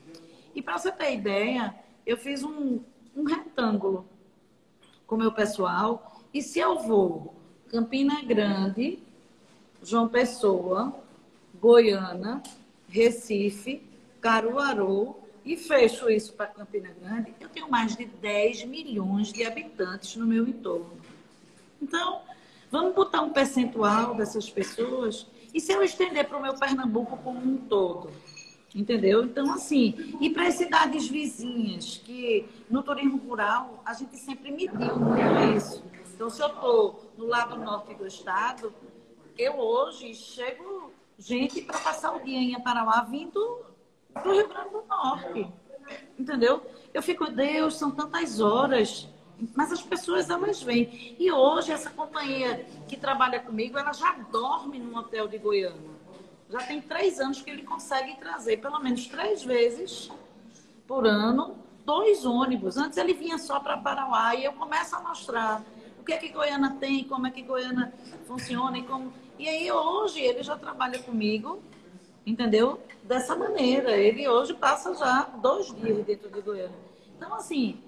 E para você ter ideia, eu fiz um, um retângulo com o meu pessoal. E se eu vou Campina Grande, João Pessoa, Goiânia, Recife, Caruaru e fecho isso para Campina Grande, eu tenho mais de 10 milhões de habitantes no meu entorno. Então, vamos botar um percentual dessas pessoas e se eu estender para o meu Pernambuco como um todo? Entendeu? Então, assim, e para as cidades vizinhas, que no turismo rural a gente sempre mediu muito isso. Então, se eu estou no lado norte do estado, eu hoje chego gente para passar o dia em Aparauá vindo do Rio Grande do Norte. Entendeu? Eu fico, Deus, são tantas horas. Mas as pessoas, elas vêm. E hoje, essa companhia que trabalha comigo, ela já dorme num hotel de Goiânia. Já tem três anos que ele consegue trazer, pelo menos três vezes por ano, dois ônibus. Antes ele vinha só para Parauá e eu começo a mostrar o que é que Goiânia tem, como é que Goiânia funciona e como. E aí hoje ele já trabalha comigo, entendeu? Dessa maneira. Ele hoje passa já dois dias dentro de Goiânia. Então, assim,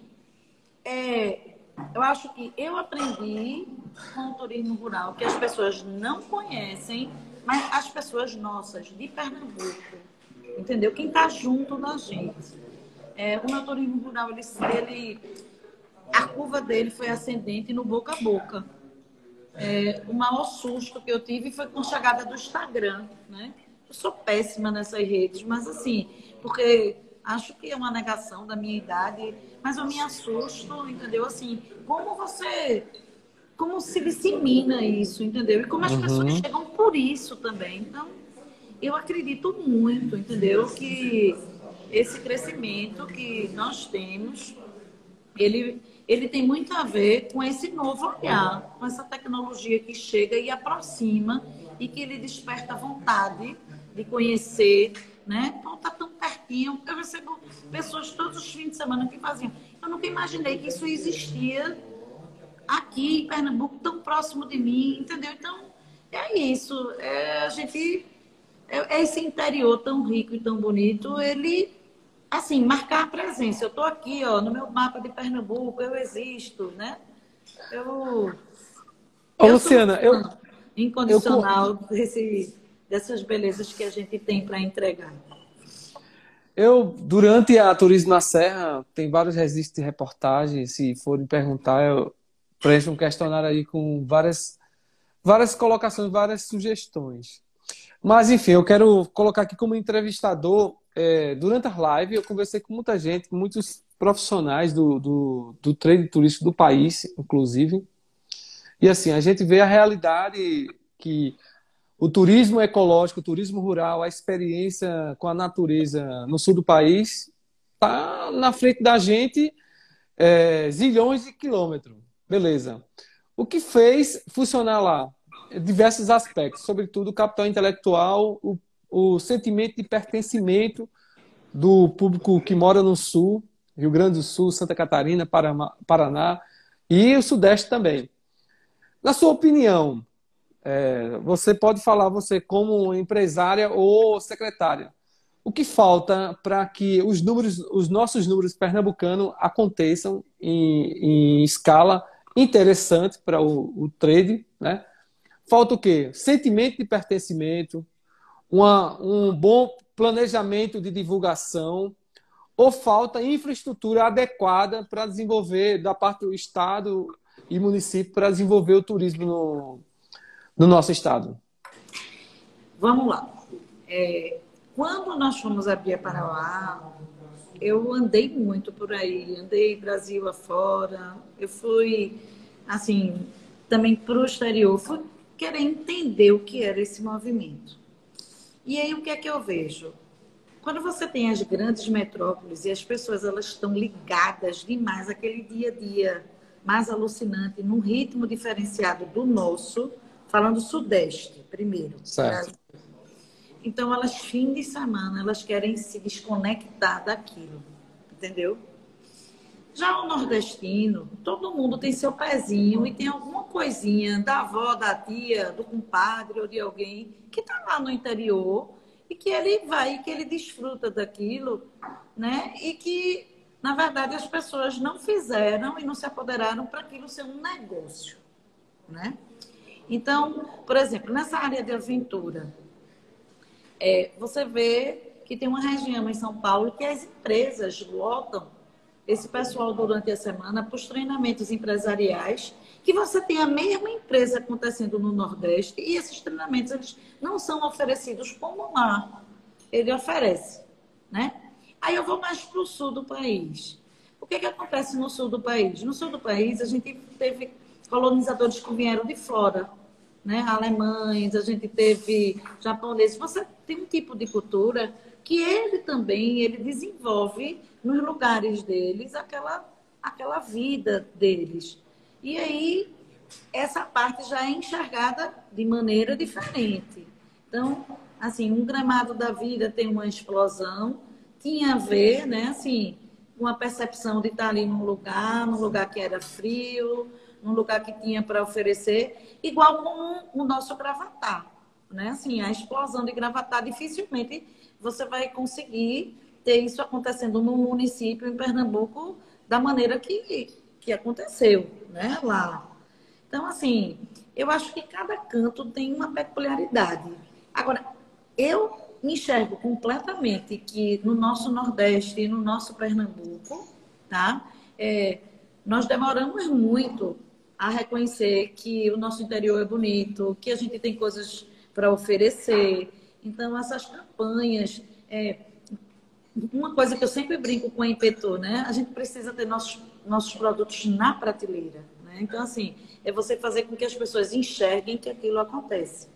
é, eu acho que eu aprendi com o turismo rural que as pessoas não conhecem, mas as pessoas nossas de Pernambuco, entendeu? Quem está junto da gente. É, o meu turismo rural, ele, ele, a curva dele foi ascendente no boca a boca. É, o maior susto que eu tive foi com a chegada do Instagram, né? Eu sou péssima nessas redes, mas assim, porque acho que é uma negação da minha idade, mas eu me assusto, entendeu? Assim, como você. Como se dissemina isso, entendeu? E como as uhum. pessoas chegam por isso também. Então, eu acredito muito, entendeu? Que esse crescimento que nós temos, ele, ele tem muito a ver com esse novo olhar, com essa tecnologia que chega e aproxima e que ele desperta vontade de conhecer, né? Então tá tão pertinho. Eu recebo pessoas todos os fins de semana que faziam. Eu nunca imaginei que isso existia aqui em Pernambuco, tão próximo de mim, entendeu? Então, é isso. É, a gente. É, é esse interior tão rico e tão bonito, ele. Assim, marcar a presença. Eu estou aqui, ó, no meu mapa de Pernambuco, eu existo, né? Eu. Ô, eu Luciana, eu. Incondicional eu... desse, dessas belezas que a gente tem para entregar. Eu, durante a Turismo na Serra, tem vários registros de reportagens. Se forem perguntar, eu preencho um questionário aí com várias, várias colocações, várias sugestões. Mas, enfim, eu quero colocar aqui como entrevistador. É, durante a live, eu conversei com muita gente, com muitos profissionais do, do, do trade turístico do país, inclusive. E, assim, a gente vê a realidade que o turismo ecológico, o turismo rural, a experiência com a natureza no sul do país está na frente da gente é, zilhões de quilômetros. Beleza. O que fez funcionar lá? Diversos aspectos, sobretudo o capital intelectual, o, o sentimento de pertencimento do público que mora no sul, Rio Grande do Sul, Santa Catarina, Paraná e o Sudeste também. Na sua opinião, é, você pode falar, você como empresária ou secretária, o que falta para que os números, os nossos números pernambucanos aconteçam em, em escala interessante para o, o, trade, né? Falta o quê? Sentimento de pertencimento, uma, um bom planejamento de divulgação, ou falta infraestrutura adequada para desenvolver, da parte do Estado e município, para desenvolver o turismo no, no nosso estado? Vamos lá. É, quando nós fomos a Parauá, eu andei muito por aí, andei Brasil afora, eu fui, assim, também para o exterior, fui querer entender o que era esse movimento. E aí o que é que eu vejo? Quando você tem as grandes metrópoles e as pessoas elas estão ligadas demais àquele dia a dia mais alucinante, num ritmo diferenciado do nosso, Falando Sudeste, primeiro. Certo. Então, elas, fim de semana, elas querem se desconectar daquilo. Entendeu? Já o nordestino, todo mundo tem seu pezinho e tem alguma coisinha da avó, da tia, do compadre ou de alguém que está lá no interior e que ele vai, que ele desfruta daquilo, né? E que na verdade, as pessoas não fizeram e não se apoderaram para aquilo ser um negócio, né? Então, por exemplo, nessa área de aventura, é, você vê que tem uma região em São Paulo que as empresas lotam esse pessoal durante a semana para os treinamentos empresariais, que você tem a mesma empresa acontecendo no Nordeste e esses treinamentos eles não são oferecidos como lá ele oferece, né? Aí eu vou mais para o sul do país. O que, que acontece no sul do país? No sul do país, a gente teve colonizadores que vieram de fora, né? alemães, a gente teve japoneses. Você tem um tipo de cultura que ele também ele desenvolve nos lugares deles aquela, aquela vida deles. E aí, essa parte já é enxergada de maneira diferente. Então, assim, um gramado da vida tem uma explosão, tinha a ver, né, assim, com a percepção de estar ali num lugar, num lugar que era frio, num lugar que tinha para oferecer, igual com o nosso gravatar, né? Assim, a explosão de gravatar, dificilmente você vai conseguir ter isso acontecendo num município em Pernambuco da maneira que, que aconteceu, né, lá. Então, assim, eu acho que cada canto tem uma peculiaridade. Agora, eu enxergo completamente que no nosso Nordeste e no nosso Pernambuco, tá? É, nós demoramos muito a reconhecer que o nosso interior é bonito, que a gente tem coisas para oferecer. Então, essas campanhas. É, uma coisa que eu sempre brinco com a Impetor, né? A gente precisa ter nossos, nossos produtos na prateleira. Né? Então, assim, é você fazer com que as pessoas enxerguem que aquilo acontece.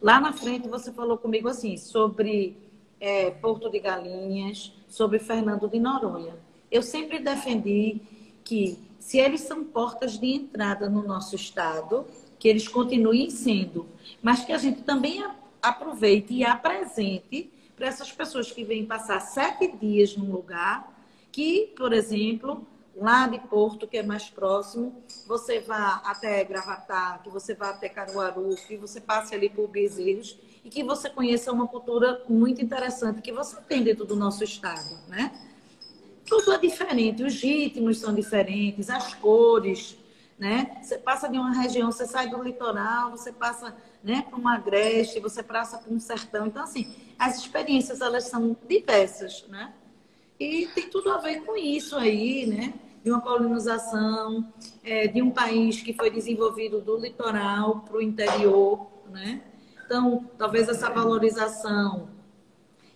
Lá na frente você falou comigo assim sobre é, Porto de Galinhas, sobre Fernando de Noronha. Eu sempre defendi que se eles são portas de entrada no nosso estado, que eles continuem sendo, mas que a gente também aproveite e apresente para essas pessoas que vêm passar sete dias num lugar, que, por exemplo, lá de Porto, que é mais próximo, você vá até Gravatar, que você vá até Caruaru, que você passe ali por Bezerros e que você conheça uma cultura muito interessante que você tem dentro do nosso estado, né? Tudo é diferente, os ritmos são diferentes, as cores, né? Você passa de uma região, você sai do litoral, você passa né, para um agreste, você passa para um sertão. Então, assim, as experiências, elas são diversas, né? E tem tudo a ver com isso aí, né? de uma colonização, é, de um país que foi desenvolvido do litoral para o interior, né? Então, talvez essa valorização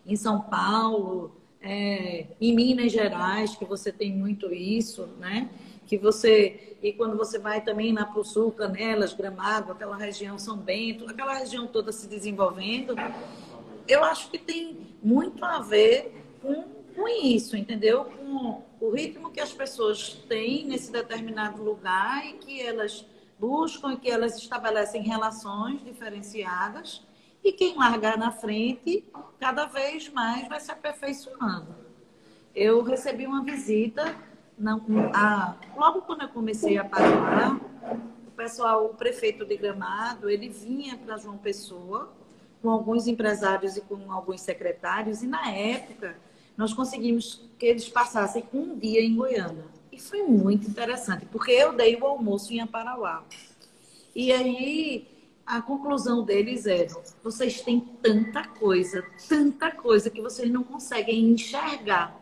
em São Paulo, é, em Minas Gerais, que você tem muito isso, né? Que você e quando você vai também lá para o sul, Canelas, Gramado, aquela região São Bento, aquela região toda se desenvolvendo, eu acho que tem muito a ver com com isso, entendeu? Com o ritmo que as pessoas têm nesse determinado lugar e que elas buscam e que elas estabelecem relações diferenciadas e quem largar na frente cada vez mais vai se aperfeiçoando. Eu recebi uma visita não, a, logo quando eu comecei a parar, o pessoal, o prefeito de Gramado, ele vinha para João Pessoa com alguns empresários e com alguns secretários e na época nós conseguimos que eles passassem um dia em Goiânia. E foi muito interessante, porque eu dei o almoço em Aparauá. E aí a conclusão deles era: vocês têm tanta coisa, tanta coisa que vocês não conseguem enxergar.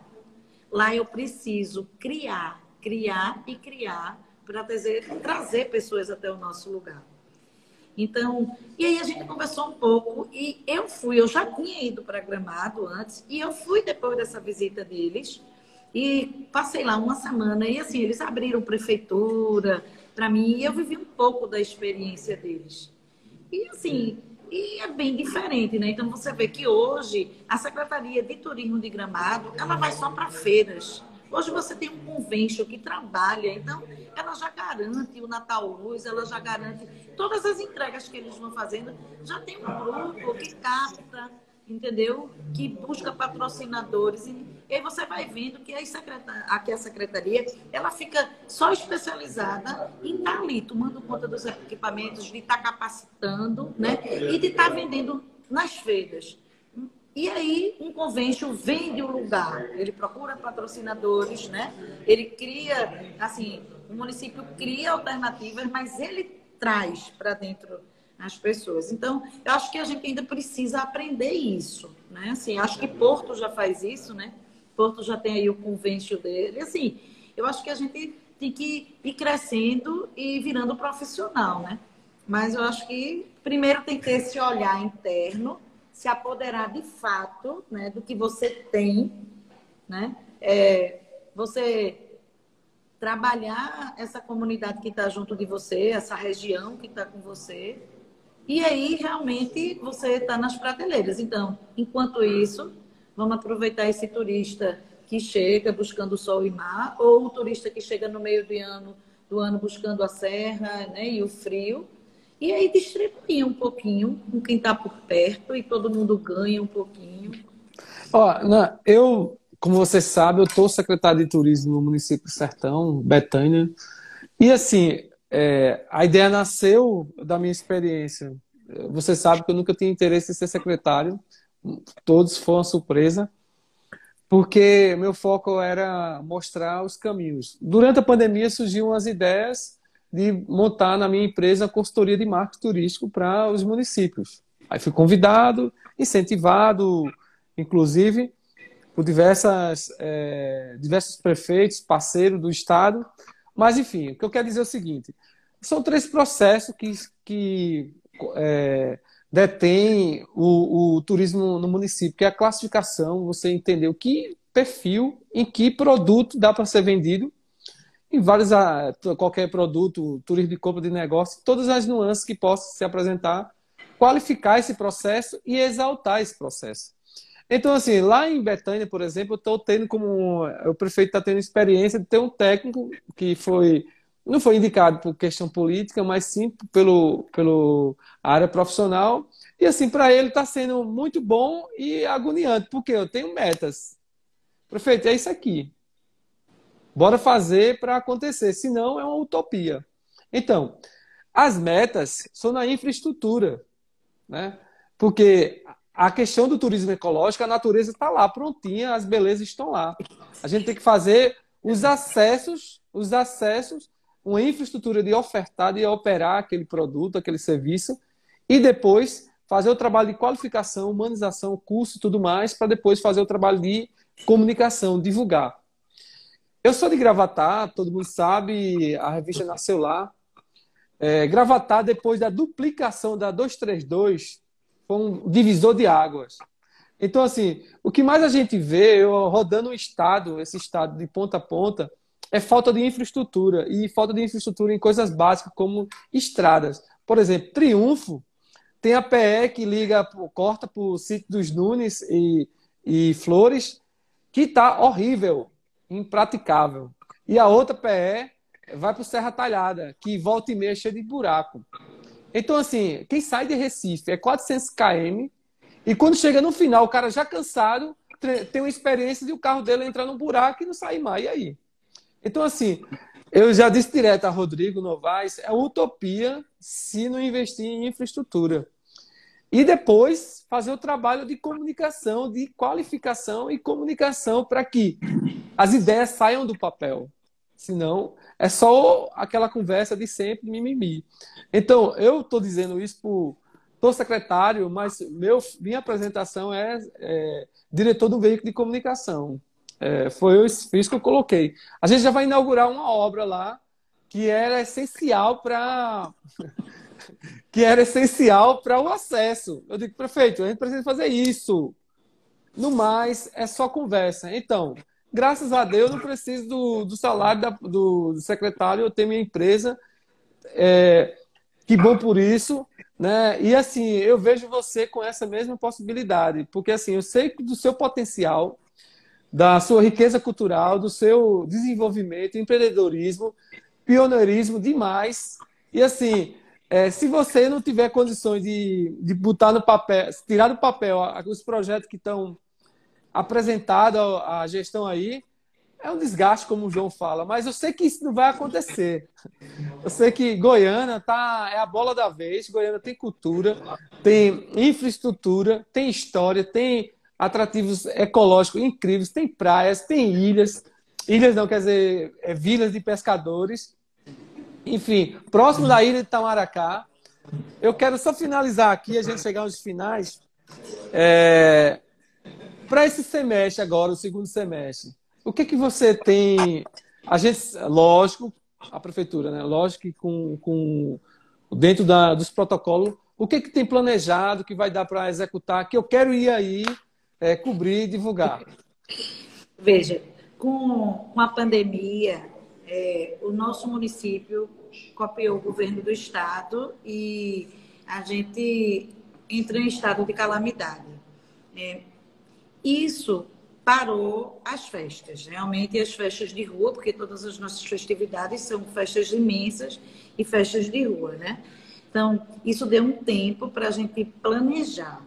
Lá eu preciso criar, criar e criar para trazer, trazer pessoas até o nosso lugar. Então, e aí a gente conversou um pouco e eu fui, eu já tinha ido para Gramado antes e eu fui depois dessa visita deles e passei lá uma semana e assim, eles abriram prefeitura para mim e eu vivi um pouco da experiência deles. E assim, e é bem diferente, né? Então você vê que hoje a Secretaria de Turismo de Gramado, ela vai só para feiras. Hoje você tem um convention que trabalha, então ela já garante o Natal Luz, ela já garante todas as entregas que eles vão fazendo. Já tem um grupo que capta, entendeu? Que busca patrocinadores. E aí você vai vendo que a secretaria, aqui a secretaria, ela fica só especializada em estar ali, tomando conta dos equipamentos, de estar capacitando, né? E de estar vendendo nas feiras. E aí, um convênio vende o lugar, ele procura patrocinadores, né? Ele cria, assim, o município cria alternativas, mas ele traz para dentro as pessoas. Então, eu acho que a gente ainda precisa aprender isso, né? Assim, acho que Porto já faz isso, né? Porto já tem aí o convênio dele. Assim, eu acho que a gente tem que ir crescendo e virando profissional, né? Mas eu acho que primeiro tem que ter esse olhar interno, se apoderar de fato, né, do que você tem, né? É, você trabalhar essa comunidade que está junto de você, essa região que está com você, e aí, realmente, você está nas prateleiras. Então, enquanto isso, vamos aproveitar esse turista que chega buscando sol e mar, ou o turista que chega no meio do ano, do ano buscando a serra né, e o frio, e aí distribuir um pouquinho com quem está por perto e todo mundo ganha um pouquinho. Ó, eu, como você sabe, eu estou secretário de turismo no município de Sertão, Betânia, e assim, é, a ideia nasceu da minha experiência. Você sabe que eu nunca tinha interesse em ser secretário, todos foram surpresa, porque meu foco era mostrar os caminhos. Durante a pandemia surgiram as ideias de montar na minha empresa a consultoria de marketing turístico para os municípios. Aí fui convidado, incentivado, inclusive, por diversas, é, diversos prefeitos, parceiros do Estado, mas, enfim, o que eu quero dizer é o seguinte: são três processos que, que é, detêm o, o, turismo no município, que é a classificação, você entender o que perfil, em que produto dá para ser vendido, em vários, ah, qualquer produto, turismo de compra de negócio, todas as nuances que possam se apresentar, qualificar esse processo e exaltar esse processo. Então, assim, lá em Betânia, por exemplo, eu estou tendo como. O prefeito está tendo experiência de ter um técnico que foi. Não foi indicado por questão política, mas sim pelo, pelo área profissional. E, assim, para ele está sendo muito bom e agoniante, porque eu tenho metas. Prefeito, é isso aqui. Bora fazer para acontecer, senão é uma utopia. Então, as metas são na infraestrutura, né? Porque a questão do turismo ecológico, a natureza está lá, prontinha, as belezas estão lá. A gente tem que fazer os acessos, os acessos, uma infraestrutura de ofertar, de operar aquele produto, aquele serviço, e depois fazer o trabalho de qualificação, humanização, curso e tudo mais, para depois fazer o trabalho de comunicação, divulgar. Eu sou de Gravatar, todo mundo sabe, a revista nasceu lá. É, Gravatar, depois da duplicação da 232, foi um divisor de águas. Então, assim, o que mais a gente vê, eu rodando o estado, esse estado de ponta a ponta, é falta de infraestrutura. E falta de infraestrutura em coisas básicas, como estradas. Por exemplo, Triunfo tem a PE que liga, corta para o sítio dos Nunes e, e Flores, que está horrível, impraticável. E a outra PE vai para o Serra Talhada, que volta e meia cheia de buraco. Então, assim, quem sai de Recife é 400 km e quando chega no final, o cara já cansado, tem uma experiência de o carro dele entrar num buraco e não sair mais. E aí? Então, assim, eu já disse direto a Rodrigo Novaes, é utopia se não investir em infraestrutura. E depois fazer o trabalho de comunicação, de qualificação e comunicação para que as ideias saiam do papel. Senão, é só aquela conversa de sempre, mimimi. Então, eu estou dizendo isso por. Estou secretário, mas meu, minha apresentação é, é diretor do veículo de comunicação. É, foi isso que eu coloquei. A gente já vai inaugurar uma obra lá que era essencial para que era essencial para o acesso. Eu digo, prefeito, a gente precisa fazer isso. No mais, é só conversa. Então, graças a Deus, não preciso do, do salário da, do, do, secretário, eu tenho minha empresa. É, que bom por isso. Né? E assim, eu vejo você com essa mesma possibilidade, porque assim, eu sei do seu potencial, da sua riqueza cultural, do seu desenvolvimento, empreendedorismo, pioneirismo demais. E assim, é, se você não tiver condições de, de botar no papel, tirar do papel os projetos que estão apresentado a gestão aí, é um desgaste, como o João fala, mas eu sei que isso não vai acontecer. Eu sei que Goiânia tá, é a bola da vez, Goiânia tem cultura, tem infraestrutura, tem história, tem atrativos ecológicos incríveis, tem praias, tem ilhas, ilhas não, quer dizer, é, vilas de pescadores. Enfim, próximo da ilha de Tamaracá. Eu quero só finalizar aqui, a gente chegar aos finais. É, Para esse semestre agora, o segundo semestre, o que, que você tem? A gente, lógico, a prefeitura, né? Lógico que com, com dentro da, dos protocolos, o que, que tem planejado que vai dar para executar, que eu quero ir aí é, cobrir e divulgar? Veja, com, a pandemia, é, o nosso município copiou o governo do estado e a gente entrou em estado de calamidade. É, isso parou as festas, realmente as festas de rua, porque todas as nossas festividades são festas imensas e festas de rua, né? Então, isso deu um tempo para a gente planejar.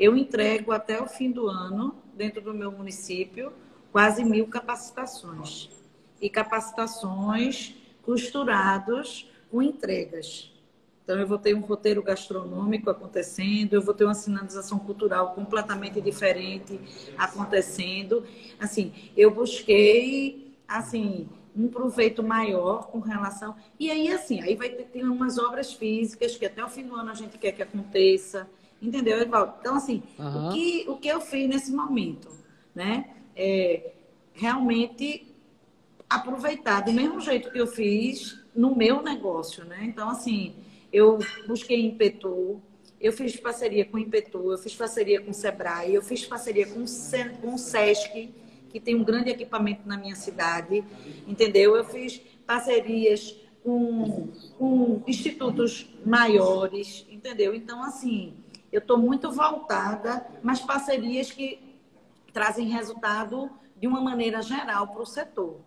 Eu entrego até o fim do ano, dentro do meu município, quase mil capacitações. E capacitações costurados com entregas. Então, eu vou ter um roteiro gastronômico acontecendo, eu vou ter uma sinalização cultural completamente diferente acontecendo. Assim, eu busquei, assim, um proveito maior com relação. E aí, assim, aí vai ter, umas obras físicas que até o fim do ano a gente quer que aconteça. Entendeu, Evaldo? Então, assim, uhum. o, que, o que eu fiz nesse momento, né? É realmente aproveitar do mesmo jeito que eu fiz no meu negócio, né? Então, assim, eu busquei Impetu, eu fiz parceria com Impetu, eu fiz parceria com o Sebrae, eu fiz parceria com, com o Sesc, que tem um grande equipamento na minha cidade, entendeu? Eu fiz parcerias com, com institutos maiores, entendeu? Então, assim, eu estou muito voltada, mas parcerias que trazem resultado de uma maneira geral para o setor,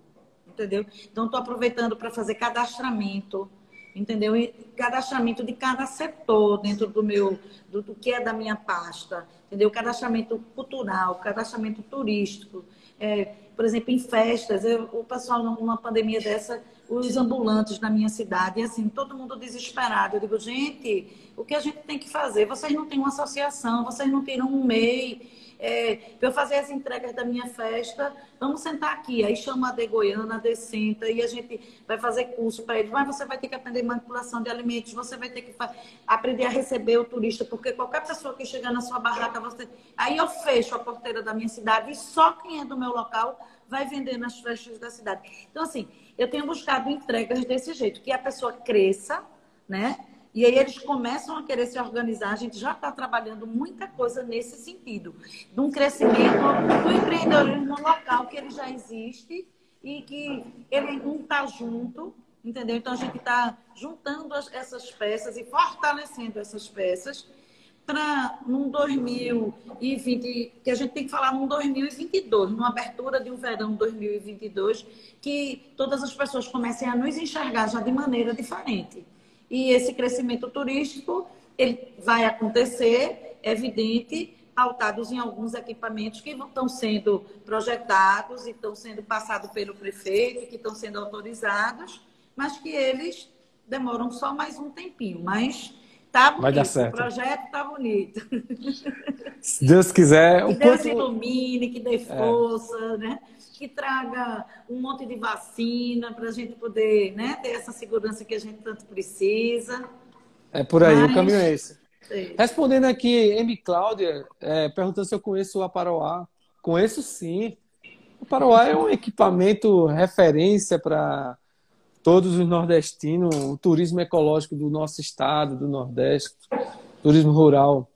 entendeu? Então, estou aproveitando para fazer cadastramento, entendeu? E cadastramento de cada setor dentro do meu, do, do, que é da minha pasta, entendeu? Cadastramento cultural, cadastramento turístico, é, por exemplo, em festas, eu, o pessoal numa pandemia dessa, os ambulantes na minha cidade, e assim, todo mundo desesperado. Eu digo, gente, o que a gente tem que fazer? Vocês não têm uma associação, vocês não tiram um MEI, é, para eu fazer as entregas da minha festa, vamos sentar aqui. Aí chama a de Goiânia, a de Senta, e a gente vai fazer curso para eles. Mas você vai ter que aprender manipulação de alimentos, você vai ter que aprender a receber o turista, porque qualquer pessoa que chegar na sua barraca, você. Aí eu fecho a porteira da minha cidade e só quem é do meu local vai vender nas festas da cidade. Então, assim, eu tenho buscado entregas desse jeito, que a pessoa cresça, né? E aí eles começam a querer se organizar. A gente já está trabalhando muita coisa nesse sentido, de um crescimento do empreendedorismo local que ele já existe e que ele não está junto, entendeu? Então a gente está juntando as, essas peças e fortalecendo essas peças para num 2020, que a gente tem que falar num 2022, numa abertura de um verão 2022, que todas as pessoas comecem a nos enxergar já de maneira diferente. E esse crescimento turístico ele vai acontecer, é evidente, pautados em alguns equipamentos que estão sendo projetados e estão sendo passados pelo prefeito, que estão sendo autorizados, mas que eles demoram só mais um tempinho. Mas tá bonito, Vai dar certo. o projeto tá bonito. Se Deus quiser. Que Deus quanto... ilumine, que dê força, é. né? Que traga um monte de vacina para a gente poder né, ter essa segurança que a gente tanto precisa. É por aí, Mas... o caminho é esse. Sim. Respondendo aqui, M. Cláudia, é, perguntando se eu conheço o Aparoá. Conheço sim. O Aparoá é um equipamento referência para todos os nordestinos, o turismo ecológico do nosso estado, do Nordeste, turismo rural.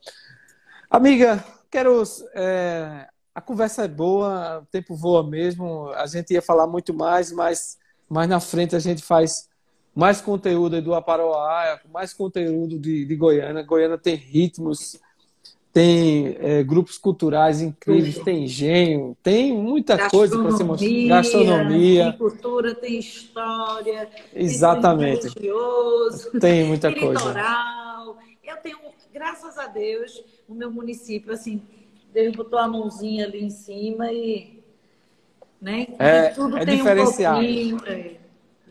Amiga, quero é, a conversa é boa, o tempo voa mesmo. A gente ia falar muito mais, mas mais na frente a gente faz mais conteúdo do Aparoá, mais conteúdo de, de Goiânia. Goiânia tem ritmos, tem é, grupos culturais incríveis, tem engenho, tem muita coisa para se mostrar. Gastronomia. Tem cultura, tem história. Exatamente. Tem, religioso, tem muita tem coisa. Litoral. Eu tenho, graças a Deus, o meu município, assim, Deus botou a mãozinha ali em cima e. Né? É, tudo é tem diferenciado. Um pouquinho, é, diferenciado.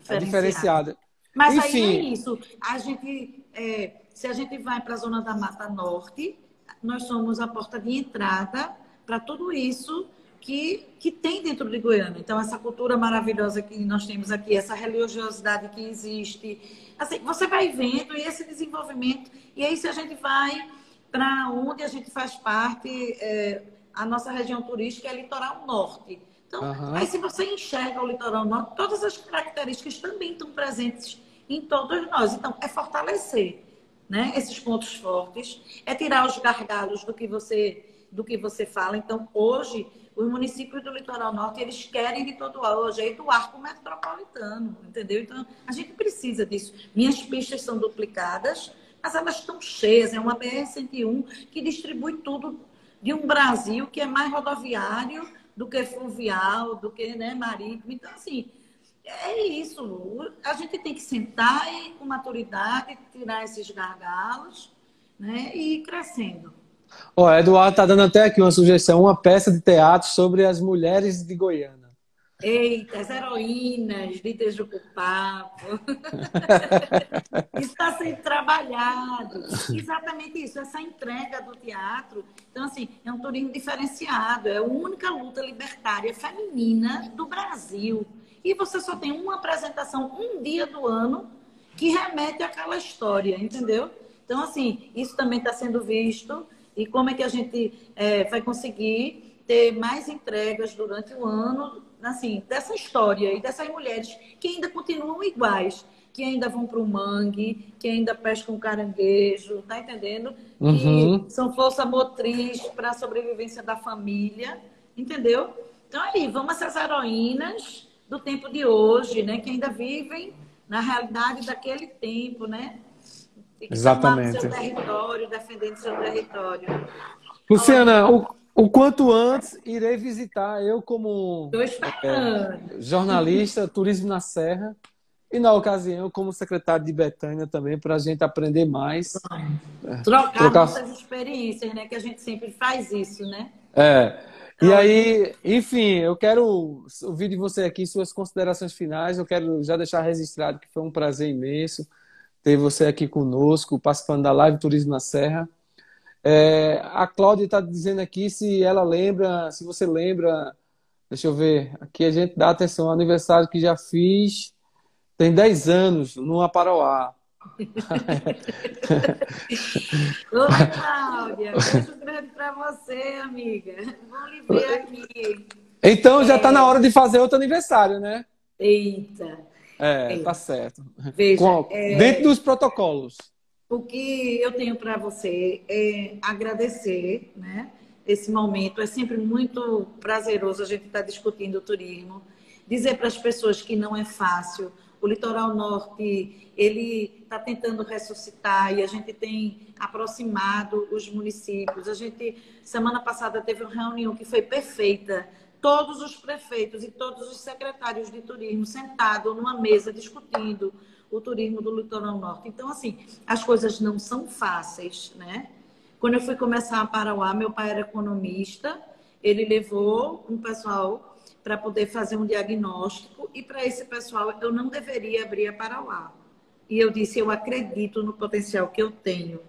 é diferenciado. Mas Enfim. aí é isso. A gente, é, se a gente vai para a zona da Mata Norte, nós somos a porta de entrada para tudo isso que, que tem dentro de Goiânia. Então, essa cultura maravilhosa que nós temos aqui, essa religiosidade que existe, assim, você vai vendo e esse desenvolvimento, e aí se a gente vai para onde a gente faz parte, é, a nossa região turística é litoral norte. Então, uhum. aí se você enxerga o litoral norte, todas as características também estão presentes em todos nós. Então, é fortalecer né, esses pontos fortes, é tirar os gargalos do que você do que você fala. Então, hoje, os municípios do litoral norte, eles querem de todo o jeito o arco metropolitano, entendeu? Então, a gente precisa disso. Minhas pistas são duplicadas, mas elas estão cheias. É uma BR-101 que distribui tudo de um Brasil que é mais rodoviário do que fluvial, do que né, marítimo. Então, assim, é isso. A gente tem que sentar e, com maturidade, tirar esses gargalos né, e ir crescendo. O Eduardo está dando até aqui uma sugestão, uma peça de teatro sobre as mulheres de Goiânia. Eita, as heroínas de Tejucupapo. isso está sendo trabalhado. Exatamente isso, essa entrega do teatro. Então, assim, é um turismo diferenciado. É a única luta libertária feminina do Brasil. E você só tem uma apresentação um dia do ano que remete àquela história, entendeu? Então, assim, isso também está sendo visto. E como é que a gente é, vai conseguir ter mais entregas durante o ano assim, dessa história e dessas mulheres que ainda continuam iguais, que ainda vão para o mangue, que ainda pescam caranguejo, tá entendendo? Uhum. Que são força motriz para a sobrevivência da família, entendeu? Então aí, vamos essas heroínas do tempo de hoje, né, que ainda vivem na realidade daquele tempo, né? Exatamente. seu território, defendendo seu território. Luciana, o, o quanto antes irei visitar, eu como é, jornalista, turismo na Serra, e na ocasião como secretário de Betânia também, para a gente aprender mais. Trocar, trocar nossas experiências, né? Que a gente sempre faz isso, né? É. E aí, enfim, eu quero ouvir de você aqui suas considerações finais. Eu quero já deixar registrado que foi um prazer imenso ter você aqui conosco, participando da live Turismo na Serra. É, a Cláudia está dizendo aqui se ela lembra, se você lembra, deixa eu ver, aqui a gente dá atenção ao aniversário que já fiz, tem 10 anos, no Aparauá. Oi, Cláudia, beijo grande para você, amiga. Lhe ver aqui. Então já está é... na hora de fazer outro aniversário, né? Eita. É, é. tá certo. Veja, Com, é... Dentro dos protocolos. O que eu tenho para você é agradecer, né? Esse momento é sempre muito prazeroso a gente estar tá discutindo o turismo. Dizer para as pessoas que não é fácil. O litoral norte ele está tentando ressuscitar e a gente tem aproximado os municípios. A gente semana passada teve uma reunião que foi perfeita. Todos os prefeitos e todos os secretários de turismo sentados numa mesa discutindo o turismo do litoral norte. Então, assim, as coisas não são fáceis, né? Quando eu fui começar a Parauá, meu pai era economista, ele levou um pessoal para poder fazer um diagnóstico e para esse pessoal eu não deveria abrir a Parauá. E eu disse, eu acredito no potencial que eu tenho.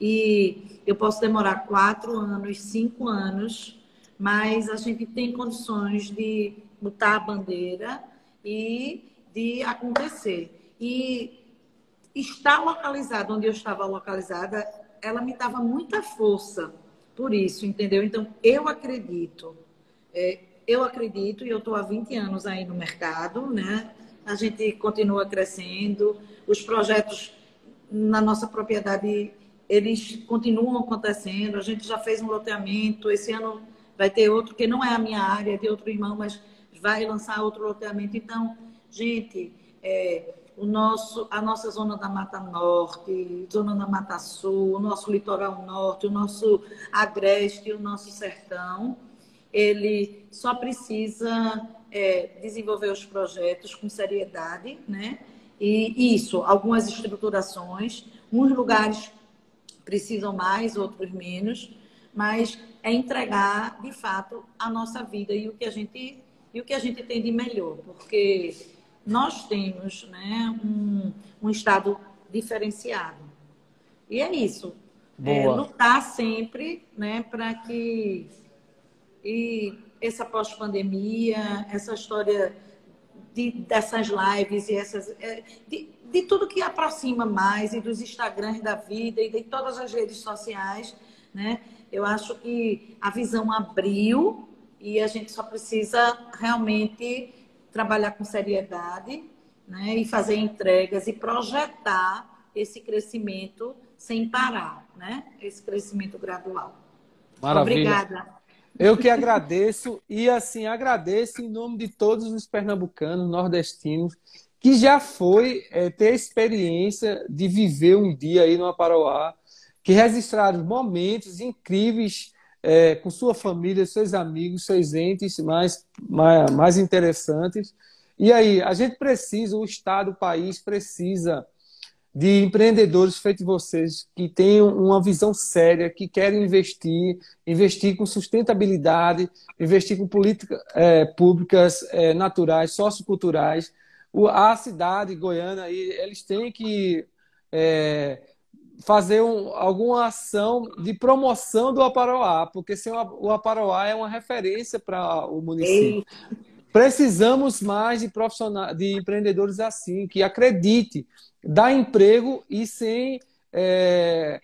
E eu posso demorar quatro anos, cinco anos, mas a gente tem condições de botar a bandeira e de acontecer. E estar localizada onde eu estava localizada, ela me dava muita força por isso, entendeu? Então, eu acredito, é, eu acredito, e eu estou há 20 anos aí no mercado, né? A gente continua crescendo, os projetos na nossa propriedade, eles continuam acontecendo, a gente já fez um loteamento, esse ano vai ter outro, que não é a minha área, é de outro irmão, mas vai lançar outro loteamento. Então, gente, é, o nosso, a nossa zona da Mata Norte, zona da Mata Sul, o nosso litoral norte, o nosso agreste, o nosso sertão, ele só precisa é, desenvolver os projetos com seriedade, né? E isso, algumas estruturações, uns lugares precisam mais, outros menos, mas é entregar de fato a nossa vida e o que a gente e o que a gente tem de melhor, porque nós temos né, um, um Estado diferenciado. E é isso. É, lutar sempre né, para que e essa pós-pandemia, essa história de, dessas lives e essas. É, de, de tudo que aproxima mais, e dos Instagrams da vida, e de todas as redes sociais, né? Eu acho que a visão abriu e a gente só precisa realmente trabalhar com seriedade né? e fazer entregas e projetar esse crescimento sem parar, né? esse crescimento gradual. Maravilha. Obrigada. Eu que agradeço e assim agradeço em nome de todos os pernambucanos, nordestinos, que já foi é, ter a experiência de viver um dia aí no Aparoá, que registraram momentos incríveis é, com sua família, seus amigos, seus entes mais, mais, mais interessantes. E aí, a gente precisa, o Estado, o país precisa de empreendedores feitos vocês que tenham uma visão séria, que querem investir, investir com sustentabilidade, investir com políticas é, públicas é, naturais, socioculturais. O, a cidade goiana, eles têm que é, fazer um, alguma ação de promoção do Aparoá, porque sem o, o Aparoá é uma referência para o município. Ei. Precisamos mais de profissionais, de empreendedores assim, que acredite dar emprego e sem, é,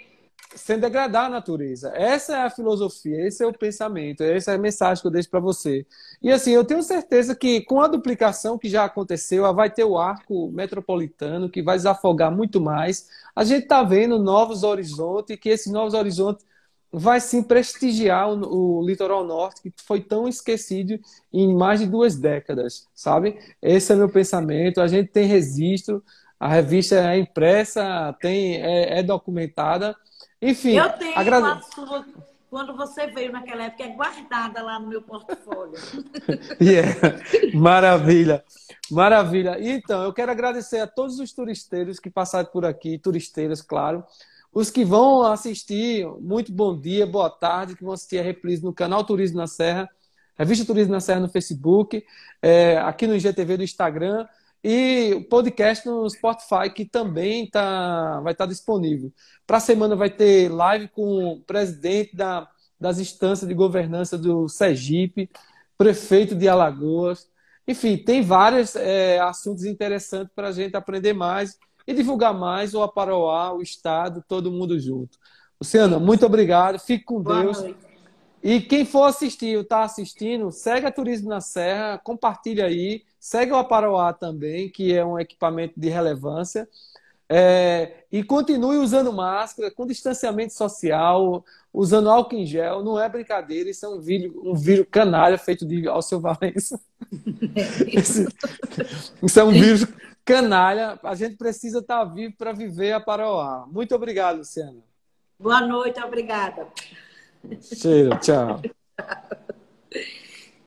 sem degradar a natureza. Essa é a filosofia, esse é o pensamento, essa é a mensagem que eu deixo para você. E assim, eu tenho certeza que com a duplicação que já aconteceu, vai ter o arco metropolitano que vai desafogar muito mais. A gente está vendo novos horizontes que esses novos horizontes vai sim prestigiar o, o, litoral norte que foi tão esquecido em mais de duas décadas, sabe? Esse é meu pensamento. A gente tem registro, a revista é impressa, tem, é, é documentada. Enfim, eu tenho agrade... sua, quando você veio naquela época, é guardada lá no meu portfólio. yeah. Maravilha, maravilha. Então, eu quero agradecer a todos os turisteiros que passaram por aqui, turisteiras, claro. Os que vão assistir, muito bom dia, boa tarde, que vão assistir a reprise no canal Turismo na Serra, Revista Turismo na Serra no Facebook, é, aqui no IGTV do Instagram e o podcast no Spotify, que também tá, vai estar tá disponível. Para a semana vai ter live com o presidente da, das instâncias de governança do Sergipe, prefeito de Alagoas. Enfim, tem vários é, assuntos interessantes para a gente aprender mais e divulgar mais o Aparoá, o Estado, todo mundo junto. Luciana, muito obrigado. Fique com Boa Deus. Noite. E quem for assistir ou está assistindo, segue a Turismo na Serra, compartilha aí, segue o Aparoá também, que é um equipamento de relevância. É, e continue usando máscara, com distanciamento social, usando álcool em gel. Não é brincadeira, isso é um vírus, um vírus canalha feito de Alceu Valença. Esse, isso é um vírus canalha. A gente precisa estar vivo para viver a Paroá. Muito obrigado, Luciana. Boa noite, obrigada. Cheiro, tchau.